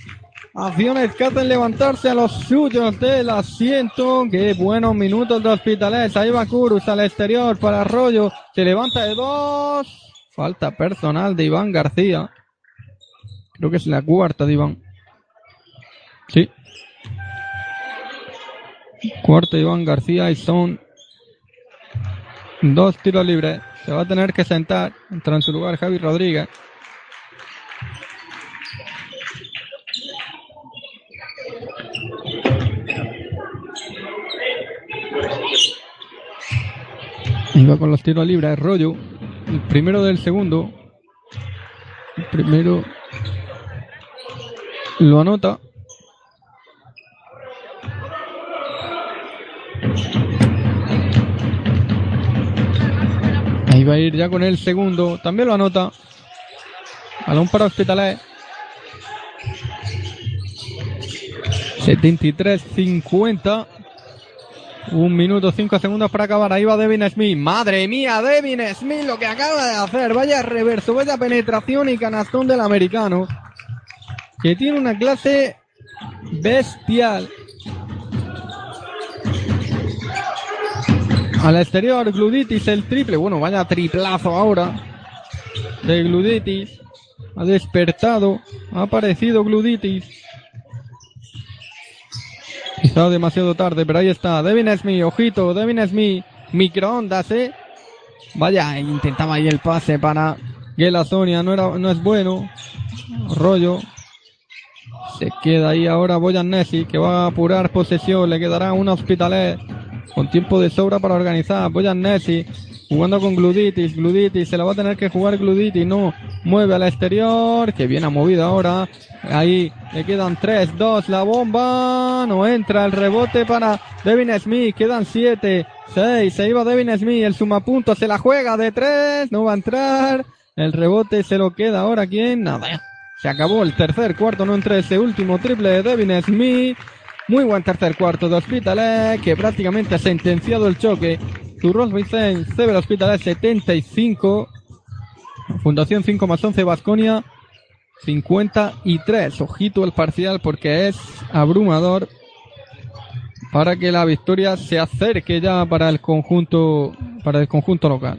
Acciones que hacen levantarse a los suyos del asiento. Qué buenos minutos de Hospitales. Ahí va Kurus al exterior para Arroyo. Se levanta de dos. Falta personal de Iván García. Creo que es la cuarta de Iván. Sí. Cuarta Iván García y son dos tiros libres. Se va a tener que sentar. Entra en su lugar Javi Rodríguez. Iba con los tiros libres, rollo. El primero del segundo. El primero lo anota. Ahí va a ir ya con el segundo. También lo anota. Balón para Hospitalet. 73-50. Un minuto cinco segundos para acabar. Ahí va Devin Smith. Madre mía, Devin Smith lo que acaba de hacer. Vaya reverso, vaya penetración y canastón del americano. Que tiene una clase bestial. Al exterior, Gluditis el triple. Bueno, vaya triplazo ahora. De Gluditis. Ha despertado. Ha aparecido Gluditis. Quizá demasiado tarde, pero ahí está. Devin Smith, ojito, Devin Smith. Microondas, eh. Vaya, intentaba ahí el pase para Gelazonia. No, no es bueno. Rollo. Se queda ahí ahora Boyan Nessi, que va a apurar posesión. Le quedará un hospitalet con tiempo de sobra para organizar. Boyan Nessi jugando con Gluditis. Gluditis se la va a tener que jugar Gluditis. No mueve al exterior. Que bien ha movido ahora. Ahí le quedan 3, 2, la bomba. No entra el rebote para Devin Smith. Quedan 7, 6. Se iba Devin Smith. El sumapunto se la juega de 3. No va a entrar. El rebote se lo queda ahora. ¿Quién? Nada. Se acabó el tercer cuarto. No entra ese último triple de Devin Smith. Muy buen tercer cuarto de Hospitalet, que prácticamente ha sentenciado el choque. Turros Vicente, Sever Hospitalet 75. Fundación 5 más 11, Vasconia 53. Ojito el parcial porque es abrumador para que la victoria se acerque ya para el conjunto, para el conjunto local.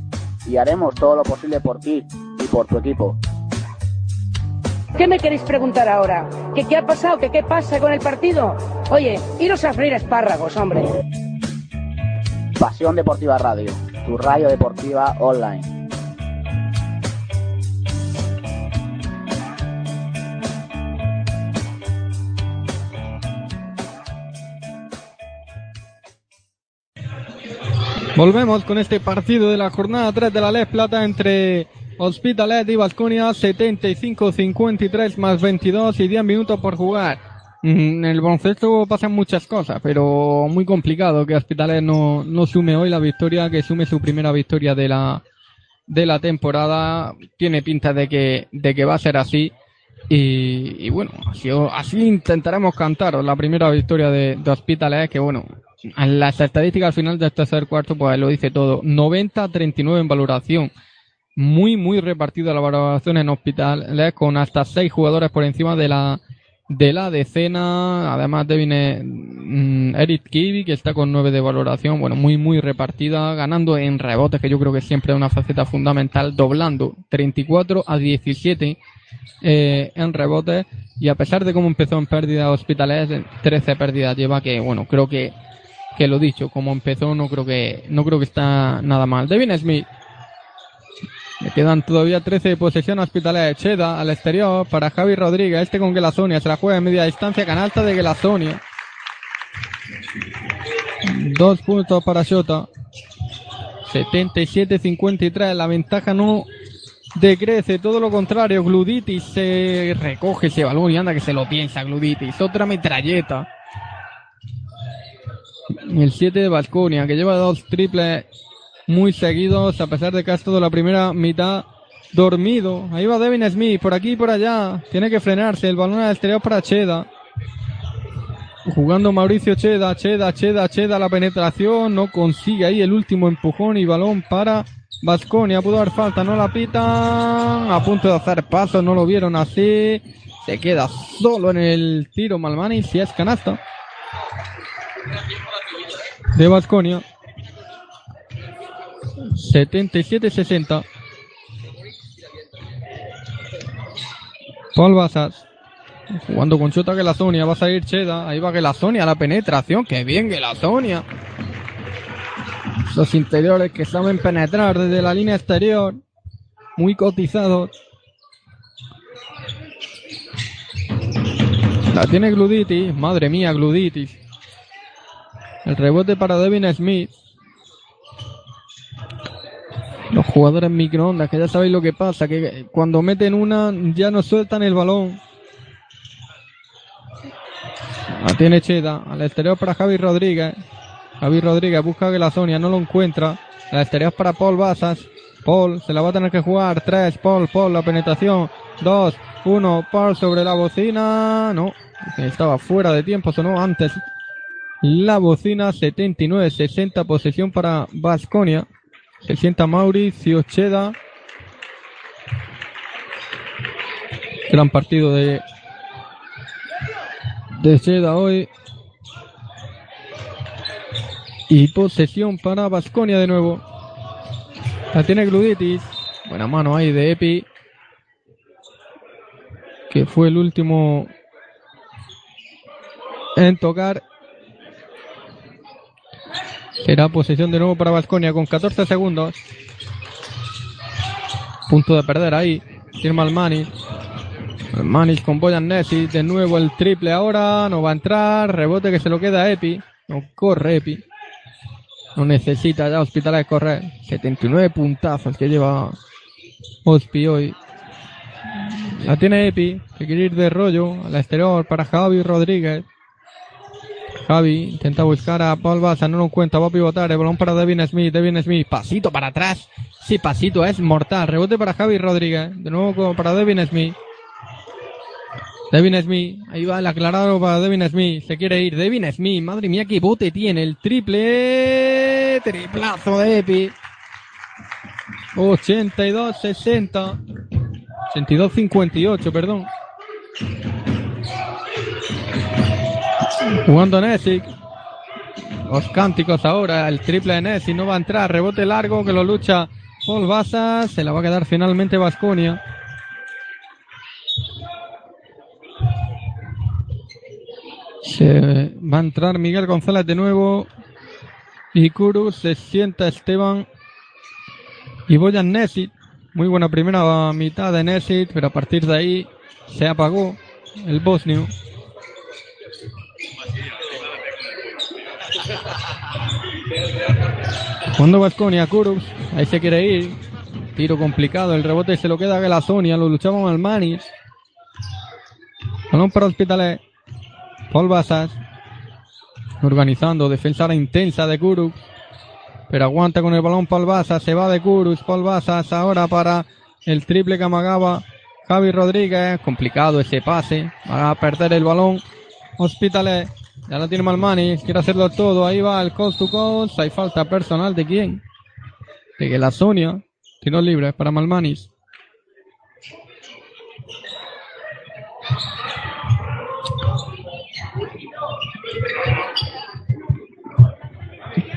y haremos todo lo posible por ti y por tu equipo. ¿Qué me queréis preguntar ahora? ¿Que qué ha pasado? ¿Que qué pasa con el partido? Oye, iros a freír espárragos, hombre. Pasión Deportiva Radio, tu radio deportiva online. Volvemos con este partido de la jornada 3 de la Les Plata entre Hospitalet y Vasconia 75-53 más 22 y 10 minutos por jugar. Mm, En el baloncesto pasan muchas cosas, pero muy complicado que Hospitalet no, no sume hoy la victoria, que sume su primera victoria de la, de la temporada. Tiene pinta de que, de que va a ser así. Y, y bueno, así, así intentaremos cantaros la primera victoria de, de Hospitalet, que bueno, en las estadísticas al final del tercer cuarto, pues lo dice todo. 90-39 en valoración. Muy, muy repartida la valoración en Hospitalet, con hasta seis jugadores por encima de la, de la decena. Además, Devin eh, mm, Eric Kivi, que está con 9 de valoración. Bueno, muy, muy repartida, ganando en rebotes, que yo creo que siempre es una faceta fundamental, doblando 34 a 17 eh, en rebotes. Y a pesar de cómo empezó en pérdida Hospitalet, 13 pérdidas lleva, que bueno, creo que, que lo dicho, como empezó, no creo que, no creo que está nada mal. Devin Smith. Le quedan todavía 13 de posesión a Hospitalet. Cheda al exterior para Javi Rodríguez. Este con Gelazonia. Se la juega en media distancia. Canasta de Gelazonia. Dos puntos para Shota. 77-53. La ventaja no decrece. Todo lo contrario. Gluditis se recoge ese balón y anda que se lo piensa Gluditis. Otra metralleta. El 7 de Vasconia que lleva dos triples muy seguidos, a pesar de que ha estado la primera mitad dormido. Ahí va Devin Smith, por aquí y por allá. Tiene que frenarse. El balón al exterior para Cheda. Jugando Mauricio Cheda, Cheda, Cheda, Cheda. La penetración no consigue ahí el último empujón y balón para Vasconia. Pudo dar falta, no la pitan. A punto de hacer paso, no lo vieron así. Se queda solo en el tiro Malmani, si es canasta. De Vasconia. 77-60. Paul Basas. Jugando con Chota que la Sonia. Va a salir Cheda. Ahí va que la Sonia. La penetración. Qué bien que la Sonia. Los interiores que saben penetrar desde la línea exterior. Muy cotizados. La tiene Gluditis. Madre mía, Gluditis. El rebote para Devin Smith. Los jugadores microondas, que ya sabéis lo que pasa, que cuando meten una ya no sueltan el balón. La tiene Cheda, al exterior para Javi Rodríguez. Javi Rodríguez busca que la Sonia no lo encuentra. Al exterior para Paul Basas. Paul se la va a tener que jugar. 3, Paul, Paul, la penetración. 2, 1, Paul sobre la bocina. No, estaba fuera de tiempo, sonó antes. La bocina 79-60, posesión para Vasconia. Se sienta Mauricio Cheda. Gran partido de, de hoy. Y posesión para Vasconia de nuevo. La tiene Gluditis. Buena mano ahí de Epi. Que fue el último en tocar. Será posesión de nuevo para Vasconia con 14 segundos. Punto de perder ahí. Firma. El Manis con Boyan Nessi. De nuevo el triple ahora. No va a entrar. Rebote que se lo queda a Epi. No corre Epi. No necesita ya Hospital de correr. 79 puntazos que lleva Hospi hoy. La tiene Epi. Que quiere ir de rollo. Al exterior para Javi Rodríguez. Javi intenta buscar a Paul Baza, no lo encuentra, va a pivotar, el balón para Devin Smith, Devin Smith, pasito para atrás, sí, pasito, es mortal, rebote para Javi Rodríguez, de nuevo para Devin Smith. Devin Smith, ahí va el aclarado para Devin Smith, se quiere ir, Devin Smith, madre mía qué bote tiene, el triple, triplazo de Epi. 82-60, 82-58, perdón. Jugando Nesic. Los cánticos ahora. El triple de Nesic no va a entrar. Rebote largo que lo lucha Paul Baza. Se la va a quedar finalmente Vasconia. Se va a entrar Miguel González de nuevo. Y Kuru se sienta Esteban. Y Boyan Nesit. Muy buena primera mitad de Nesit, pero a partir de ahí se apagó el bosnio. Cuando Vasconia, Kurus, ahí se quiere ir. tiro complicado. El rebote se lo queda a Gelasonia. Lo luchaba Malmanis. Balón para Hospitalet. Paul Basas. Organizando. Defensa intensa de Kurux. Pero aguanta con el balón Paul Basas. Se va de Kurux. Paul Basas ahora para el triple que amagaba Javi Rodríguez. Complicado ese pase. Va a perder el balón. Hospitalet. Ya lo tiene Malmanis. Quiere hacerlo todo. Ahí va el coast to coast. Hay falta personal de quién? De que la Sonia. Tiros libres para Malmanis.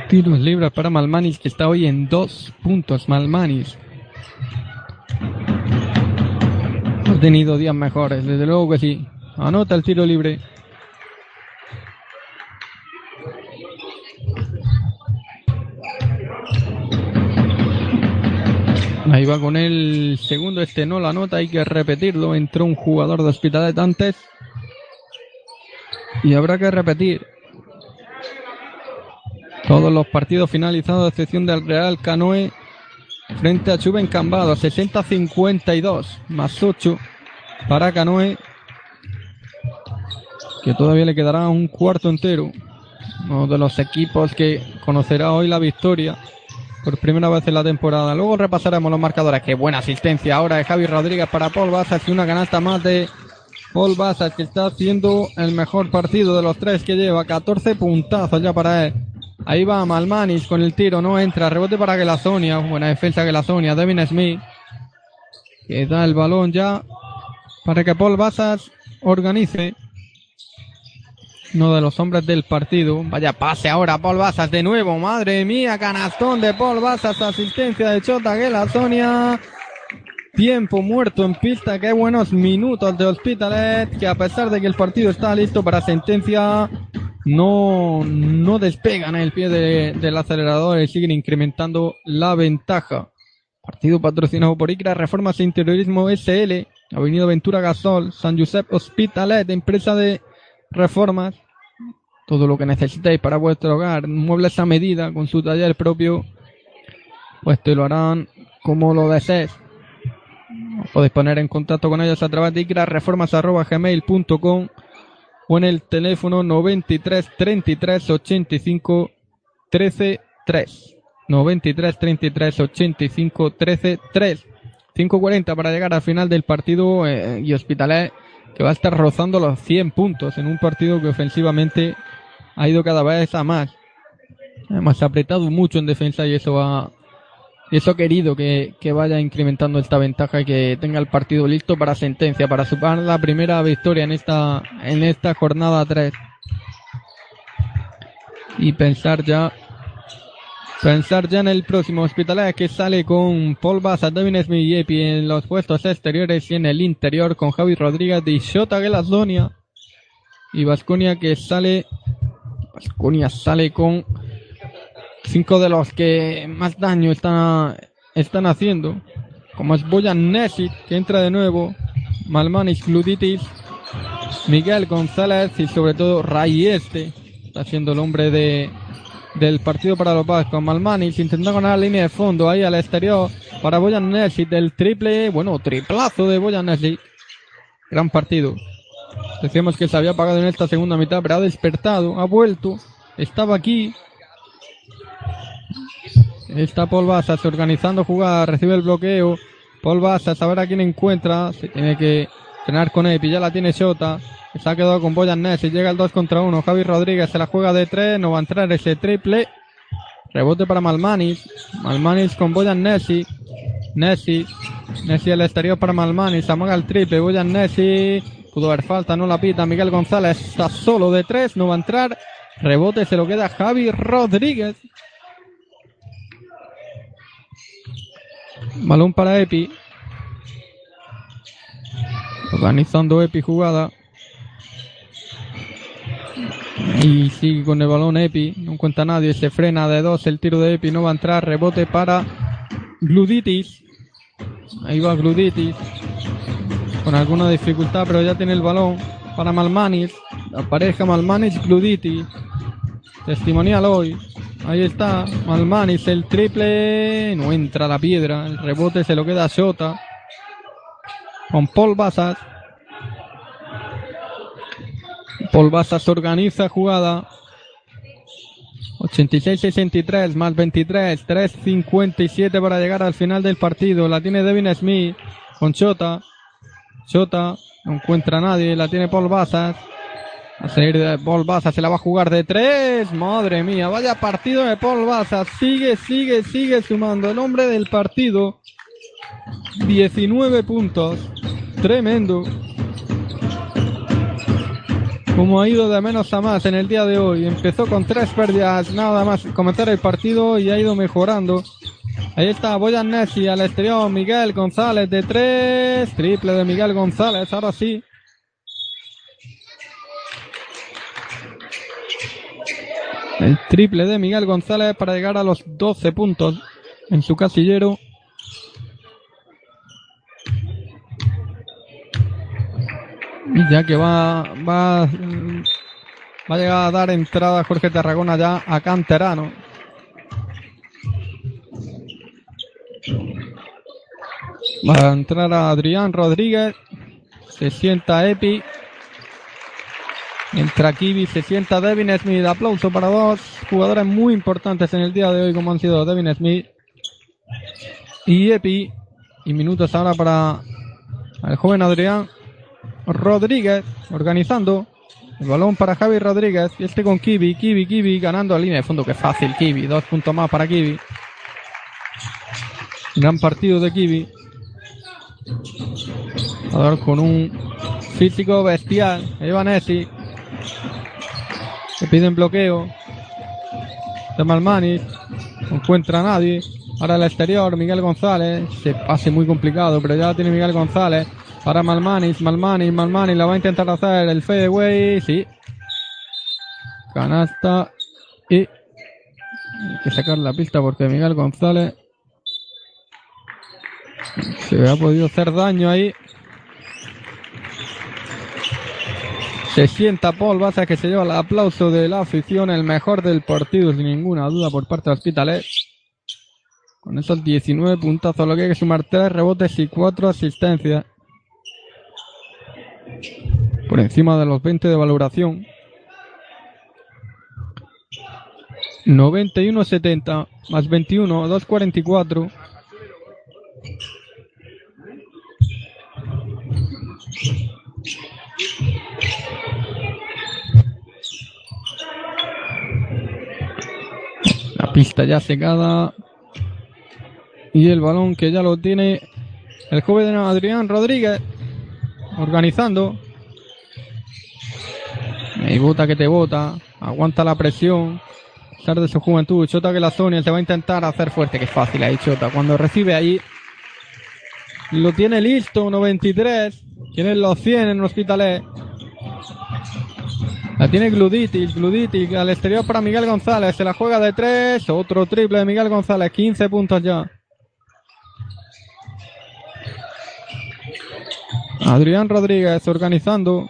Tiros libres para Malmanis que está hoy en dos puntos. Malmanis. Ha tenido días mejores, desde luego que sí. Anota el tiro libre. Ahí va con el segundo, este no la nota, hay que repetirlo. Entró un jugador de Hospitalet antes. Y habrá que repetir. Todos los partidos finalizados, a excepción del Real Canoe, frente a Chuben Cambado, 60-52, más 8 para Canoe, que todavía le quedará un cuarto entero. Uno de los equipos que conocerá hoy la victoria por primera vez en la temporada. Luego repasaremos los marcadores. Qué buena asistencia ahora de Javi Rodríguez para Paul Basas y una canasta más de Paul Basas que está haciendo el mejor partido de los tres que lleva. 14 puntazos ya para él. Ahí va Malmanis con el tiro, no entra. Rebote para Gelazonia. Buena defensa Gelazonia. Devin Smith. Que da el balón ya para que Paul Basas organice. Uno de los hombres del partido. Vaya pase ahora Paul Basas de nuevo. Madre mía, canastón de Paul Basas. Asistencia de Chota Gelazonia. Tiempo muerto en pista. Qué buenos minutos de Hospitalet. Que a pesar de que el partido está listo para sentencia, no, no despegan el pie de- del acelerador y siguen incrementando la ventaja. Partido patrocinado por ICRA Reformas e Interiorismo SL, Avenida Ventura Gasol, San Josep Hospitalet, empresa de reformas. Todo lo que necesitéis para vuestro hogar, muebles a medida, con su taller propio, pues te lo harán como lo desees. Podéis poner en contacto con ellos a través de icrareformas.gmail.com o en el teléfono 93 33 85 13 3. 93 33 85 13 3. 5.40 para llegar al final del partido eh, y Hospitalet que va a estar rozando los 100 puntos en un partido que ofensivamente ha ido cada vez a más. Además ha apretado mucho en defensa y eso ha, eso ha querido que, que vaya incrementando esta ventaja y que tenga el partido listo para sentencia, para superar la primera victoria en esta, en esta jornada 3. Y pensar ya, pensar ya en el próximo Hospitalet que sale con Paul Baza, Devin Smith y en los puestos exteriores y en el interior con Javi Rodríguez de Shota Gelazonia. Y Vasconia que sale, Vasconia sale con cinco de los que más daño están, están haciendo, como es Boyan Nesit, que entra de nuevo, Malmanis Gluditis, Miguel González y sobre todo Ray Este, está siendo el hombre de, del partido para los vascos. Malmanis intentando ganar la línea de fondo ahí al exterior para Boyan Nesit, del triple, bueno, triplazo de Boyan Nesit. Gran partido. Decíamos que se había apagado en esta segunda mitad, pero ha despertado, ha vuelto, estaba aquí, Está Paul Basas organizando jugada, recibe el bloqueo. Paul Basas a ver a quién encuentra. Se tiene que frenar con Epi, ya la tiene Shota. Se ha quedado con Boyan Ness llega el 2 contra 1. Javi Rodríguez se la juega de 3, no va a entrar ese triple. Rebote para Malmanis. Malmanis con Boyan Nessi. Nessi. Nessi al exterior para Malmanis. Amaga el triple. Boyan Nessi. Pudo haber falta, no la pita. Miguel González está solo de 3, no va a entrar. Rebote se lo queda Javi Rodríguez. Balón para Epi. Organizando Epi jugada. Y sigue con el balón Epi. No cuenta nadie. Se frena de dos. El tiro de Epi no va a entrar. Rebote para Gluditis. Ahí va Gluditis. Con alguna dificultad, pero ya tiene el balón para Malmanis. La pareja Malmanis Gluditis. Testimonial hoy. Ahí está. Malmanis el triple. No entra la piedra. El rebote se lo queda a. Con Paul Basas. Paul Basas organiza jugada. 86-63 más 23. 3-57 para llegar al final del partido. La tiene Devin Smith con Chota. Chota no encuentra a nadie. La tiene Paul Basas. A salir de Paul Basas. Se la va a jugar de tres. Madre mía. Vaya partido de Paul Basas. Sigue, sigue, sigue sumando. El hombre del partido. 19 puntos. Tremendo. Como ha ido de menos a más en el día de hoy. Empezó con tres pérdidas nada más comenzar el partido y ha ido mejorando. Ahí está Boyan Nessi al exterior. Miguel González de tres. Triple de Miguel González. Ahora sí. El triple de Miguel González para llegar a los 12 puntos en su casillero. <clears throat> ya que va, va, va a llegar a dar entrada Jorge Tarragona ya a Canterano. Va a entrar a Adrián Rodríguez. Se sienta Epi. Entra Kiwi, se sienta Devin Smith. Aplauso para dos jugadores muy importantes en el día de hoy, como han sido Devin Smith y Epi. Y minutos ahora para el joven Adrián Rodríguez, organizando. El balón para Javi Rodríguez. Y este con Kiwi, Kiwi, Kiwi, ganando a línea de fondo. Que fácil, Kiwi. Dos puntos más para Kiwi. Gran partido de Kiwi. Jugador con un físico bestial. Evanesi. Se piden bloqueo. De Malmani. No encuentra a nadie. Ahora el exterior, Miguel González. Se pase muy complicado, pero ya tiene Miguel González. Para Malmanis, Malmanis, Malmanis. La va a intentar hacer el fadeaway. Sí. Canasta. Y. Hay que sacar la pista porque Miguel González. Se ha podido hacer daño ahí. Se sienta Paul Baza que se lleva el aplauso de la afición, el mejor del partido sin ninguna duda por parte de Hospitalet. Con esos 19 puntazos, lo que hay que sumar 3 rebotes y 4 asistencias. Por encima de los 20 de valoración. 91-70 más 21, 244. La pista ya secada. Y el balón que ya lo tiene el joven Adrián Rodríguez. Organizando. Y bota que te bota. Aguanta la presión. Estar de su juventud. Chota que la Sonia se va a intentar hacer fuerte. Que fácil ahí Chota. Cuando recibe ahí. Lo tiene listo. 93. Tiene los 100 en Hospitalet. La tiene Gluditic, Gluditic al exterior para Miguel González. Se la juega de 3. Otro triple de Miguel González. 15 puntos ya. Adrián Rodríguez organizando.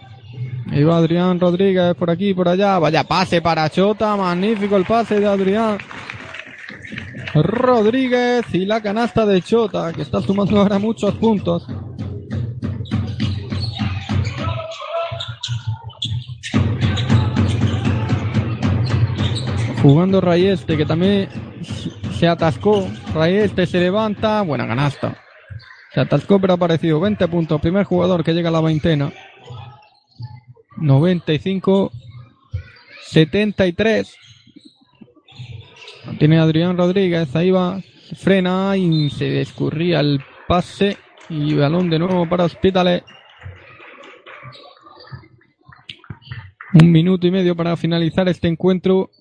Va Adrián Rodríguez por aquí, por allá. Vaya pase para Chota. Magnífico el pase de Adrián Rodríguez y la canasta de Chota, que está sumando ahora muchos puntos. Jugando Rayeste, que también se atascó. Rayeste se levanta. Buena canasta. Pero ha aparecido 20 puntos. Primer jugador que llega a la veintena. 95. 73. Tiene Adrián Rodríguez. Ahí va. Frena y se escurría el pase. Y balón de nuevo para Hospitales. Un minuto y medio para finalizar este encuentro.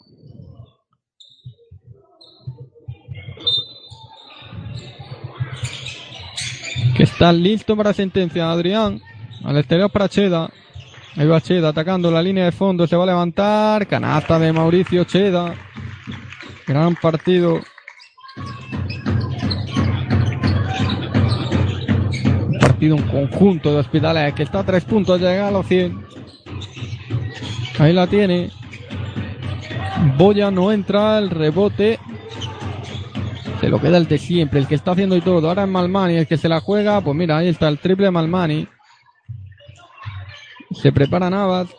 Que está listo para sentencia. Adrián, al exterior para Cheda. Ahí va Cheda atacando la línea de fondo, se va a levantar. Canasta de Mauricio Cheda. Gran partido. Un partido, un conjunto de hospitales que está a tres puntos de llegar a los 100. Ahí la tiene. Boya no entra, el rebote. Se lo queda el de siempre, el que está haciendo y todo. Ahora es Malmani, el que se la juega. Pues mira, ahí está el triple Malmani. Se prepara Navas.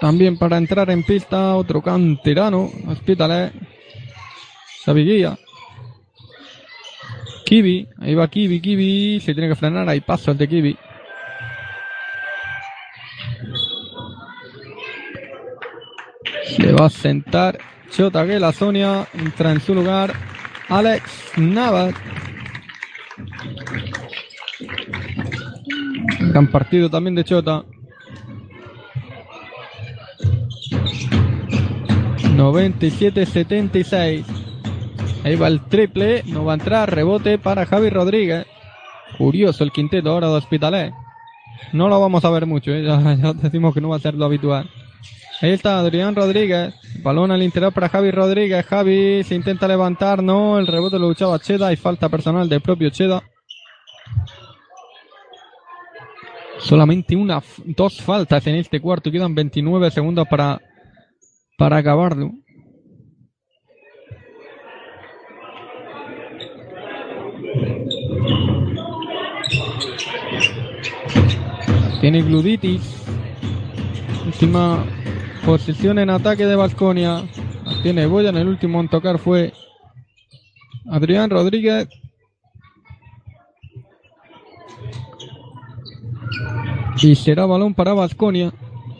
También para entrar en pista otro canterano, Hospitalet. Saviguía. Kiwi, ahí va Kiwi, Kiwi, se tiene que frenar, ahí paso el de Kiwi. Se va a sentar Chota que la Sonia entra en su lugar Alex Navas. Gran partido también de Chota. 97-76. Ahí va el triple, no va a entrar, rebote para Javi Rodríguez. Curioso el quinteto ahora de Hospitalet. No lo vamos a ver mucho, ¿eh? ya, <laughs> ya decimos que no va a ser lo habitual. Ahí está Adrián Rodríguez. Balón al interior para Javi Rodríguez. Javi se intenta levantar, no. El rebote lo luchaba Cheda y falta personal del propio Cheda. Solamente una, dos faltas en este cuarto. Quedan 29 segundos para, para acabarlo. Tiene gluditis. Última posición en ataque de Vasconia. Tiene Boya en el último en tocar fue Adrián Rodríguez. Y será balón para Vasconia.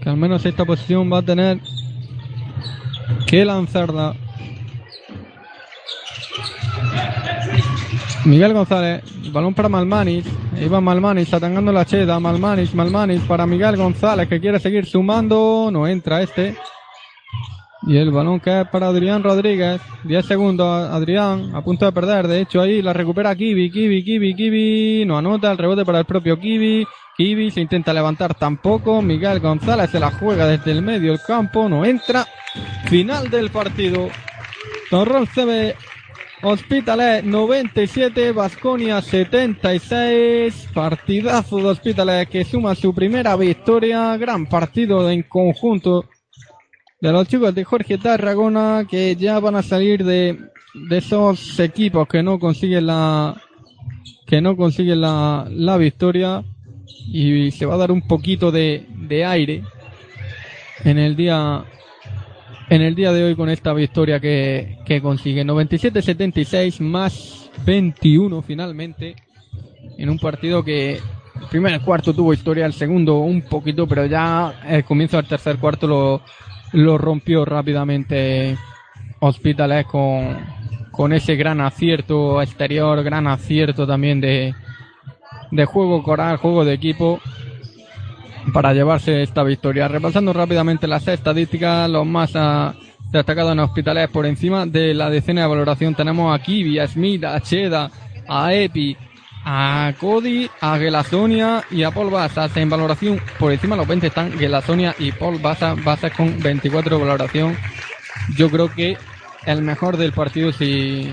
Que al menos esta posición va a tener que lanzarla. Miguel González, balón para Malmanis. Va Malmanis atacando la cheda. Malmanis, Malmanis para Miguel González que quiere seguir sumando. No entra este. Y el balón cae para Adrián Rodríguez. 10 segundos. Adrián a punto de perder. De hecho, ahí la recupera Kiwi. Kiwi, Kiwi, Kiwi. No anota el rebote para el propio Kiwi. Kiwi se intenta levantar tampoco. Miguel González se la juega desde el medio del campo. No entra. Final del partido. Torrón CB Hospitalet 97, Vasconia 76, partidazo de Hospitalet que suma su primera victoria, gran partido en conjunto de los chicos de Jorge Tarragona que ya van a salir de, de esos equipos que no consiguen la que no consiguen la, la victoria. Y se va a dar un poquito de, de aire en el día en el día de hoy con esta victoria que, que consigue. 97-76 más 21 finalmente en un partido que el primer cuarto tuvo historia, el segundo un poquito, pero ya el comienzo del tercer cuarto lo, lo rompió rápidamente Hospitales con, con ese gran acierto exterior, gran acierto también de, de juego coral, juego de equipo para llevarse esta victoria. Repasando rápidamente las estadísticas, los más ah, destacados en hospitales por encima de la decena de valoración tenemos a Kiwi, a Smith, a Cheda, a Epi, a Cody, a Gelasonia y a Paul Basas. En valoración por encima de los 20 están Gelasonia y Paul Basas, Basas con 24 de valoración. Yo creo que el mejor del partido si,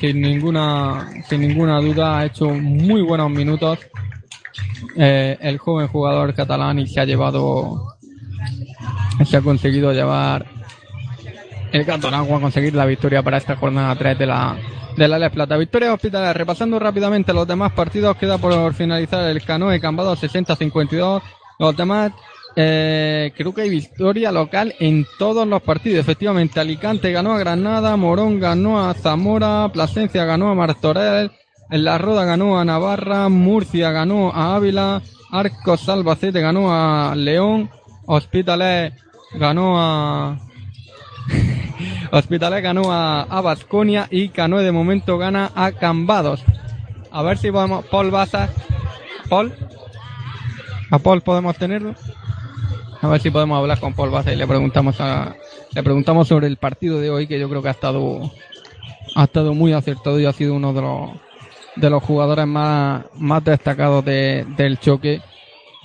sin ninguna sin ninguna duda ha hecho muy buenos minutos eh, el joven jugador catalán y se ha llevado se ha conseguido llevar el agua a conseguir la victoria para esta jornada 3 de la de la Les Plata. Victoria Hospitalar. Repasando rápidamente los demás partidos, queda por finalizar el Canoe Cambado 60-52. Los demás, eh, creo que hay victoria local en todos los partidos. Efectivamente, Alicante ganó a Granada, Morón ganó a Zamora, Plasencia ganó a Martorell, La Roda ganó a Navarra, Murcia ganó a Ávila, Arcos Albacete ganó a León, Hospitalet ganó a <laughs> Hospitalet ganó a, a Basconia y Canoe de momento gana a Cambados. A ver si podemos, Paul Basas, Paul, a Paul podemos tenerlo. A ver si podemos hablar con Paul Basas y le preguntamos a, le preguntamos sobre el partido de hoy que yo creo que ha estado, ha estado muy acertado y ha sido uno de los, de los jugadores más, más destacados de, del choque,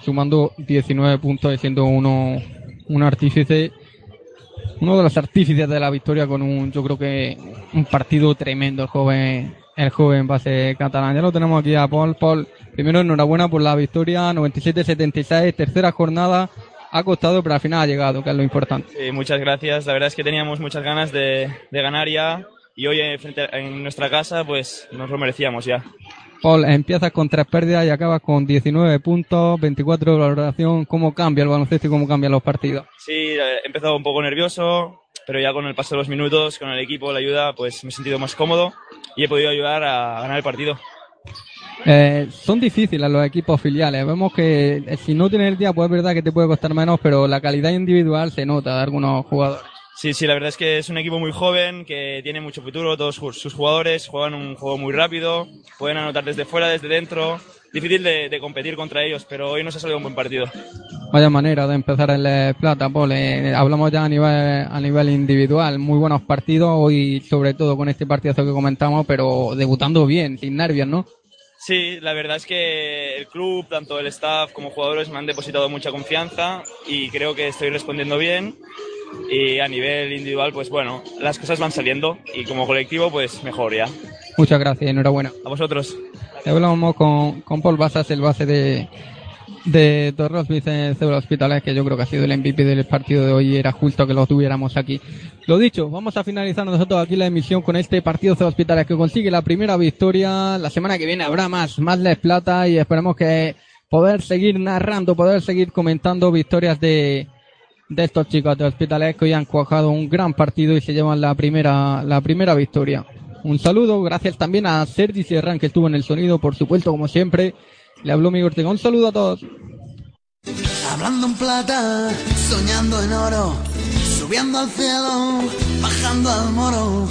sumando 19 puntos y siendo uno, un artífice uno de los artífices de la victoria con un, yo creo que un partido tremendo el joven, el joven base catalán. Ya lo tenemos aquí a Paul. Paul, primero enhorabuena por la victoria 97-76, tercera jornada ha costado, pero al final ha llegado, que es lo importante. Muchas gracias. La verdad es que teníamos muchas ganas de, de ganar ya y hoy en, frente, en nuestra casa pues nos lo merecíamos ya. Paul, empiezas con tres pérdidas y acabas con 19 puntos, 24 de valoración. ¿Cómo cambia el baloncesto y cómo cambian los partidos? Sí, he empezado un poco nervioso, pero ya con el paso de los minutos, con el equipo, la ayuda, pues me he sentido más cómodo y he podido ayudar a ganar el partido. Eh, son difíciles los equipos filiales. Vemos que eh, si no tienes el día, pues es verdad que te puede costar menos, pero la calidad individual se nota de algunos jugadores. Sí, sí, la verdad es que es un equipo muy joven, que tiene mucho futuro, todos sus jugadores juegan un juego muy rápido, pueden anotar desde fuera, desde dentro. Difícil de, de competir contra ellos, pero hoy nos ha salido un buen partido. Vaya manera de empezar el Plata, Paul. Eh, hablamos ya a nivel, a nivel individual, muy buenos partidos, hoy sobre todo con este partidazo que comentamos, pero debutando bien, sin nervios, ¿no? Sí, la verdad es que el club, tanto el staff como jugadores me han depositado mucha confianza y creo que estoy respondiendo bien. Y a nivel individual, pues bueno, las cosas van saliendo y como colectivo, pues mejor ya. Muchas gracias, enhorabuena. A vosotros. Hablamos con, con Paul Basas, el base de, de Torros Vicente Hospitales, que yo creo que ha sido el MVP del partido de hoy y era justo que lo tuviéramos aquí. Lo dicho, vamos a finalizar nosotros aquí la emisión con este partido de Hospitales que consigue la primera victoria. La semana que viene habrá más, más Les Plata y esperemos que poder seguir narrando, poder seguir comentando victorias de, de estos chicos de Hospitales que hoy han cuajado un gran partido y se llevan la primera, la primera victoria. Un saludo, gracias también a Sergi Sierran que estuvo en el sonido, por supuesto, como siempre. Le habló Miguel Ortega. Un saludo a todos. Hablando en plata, soñando en oro, subiendo al cielo, bajando al moro,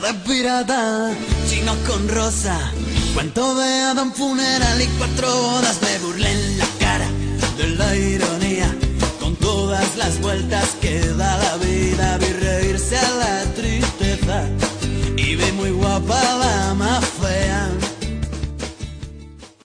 de pirata, chinos con rosa, cuento de Adam funeral y cuatro bodas, me burlé en la cara de la ironía, las vueltas que da la vida, vi reírse a la tristeza, y vi muy guapa la mafia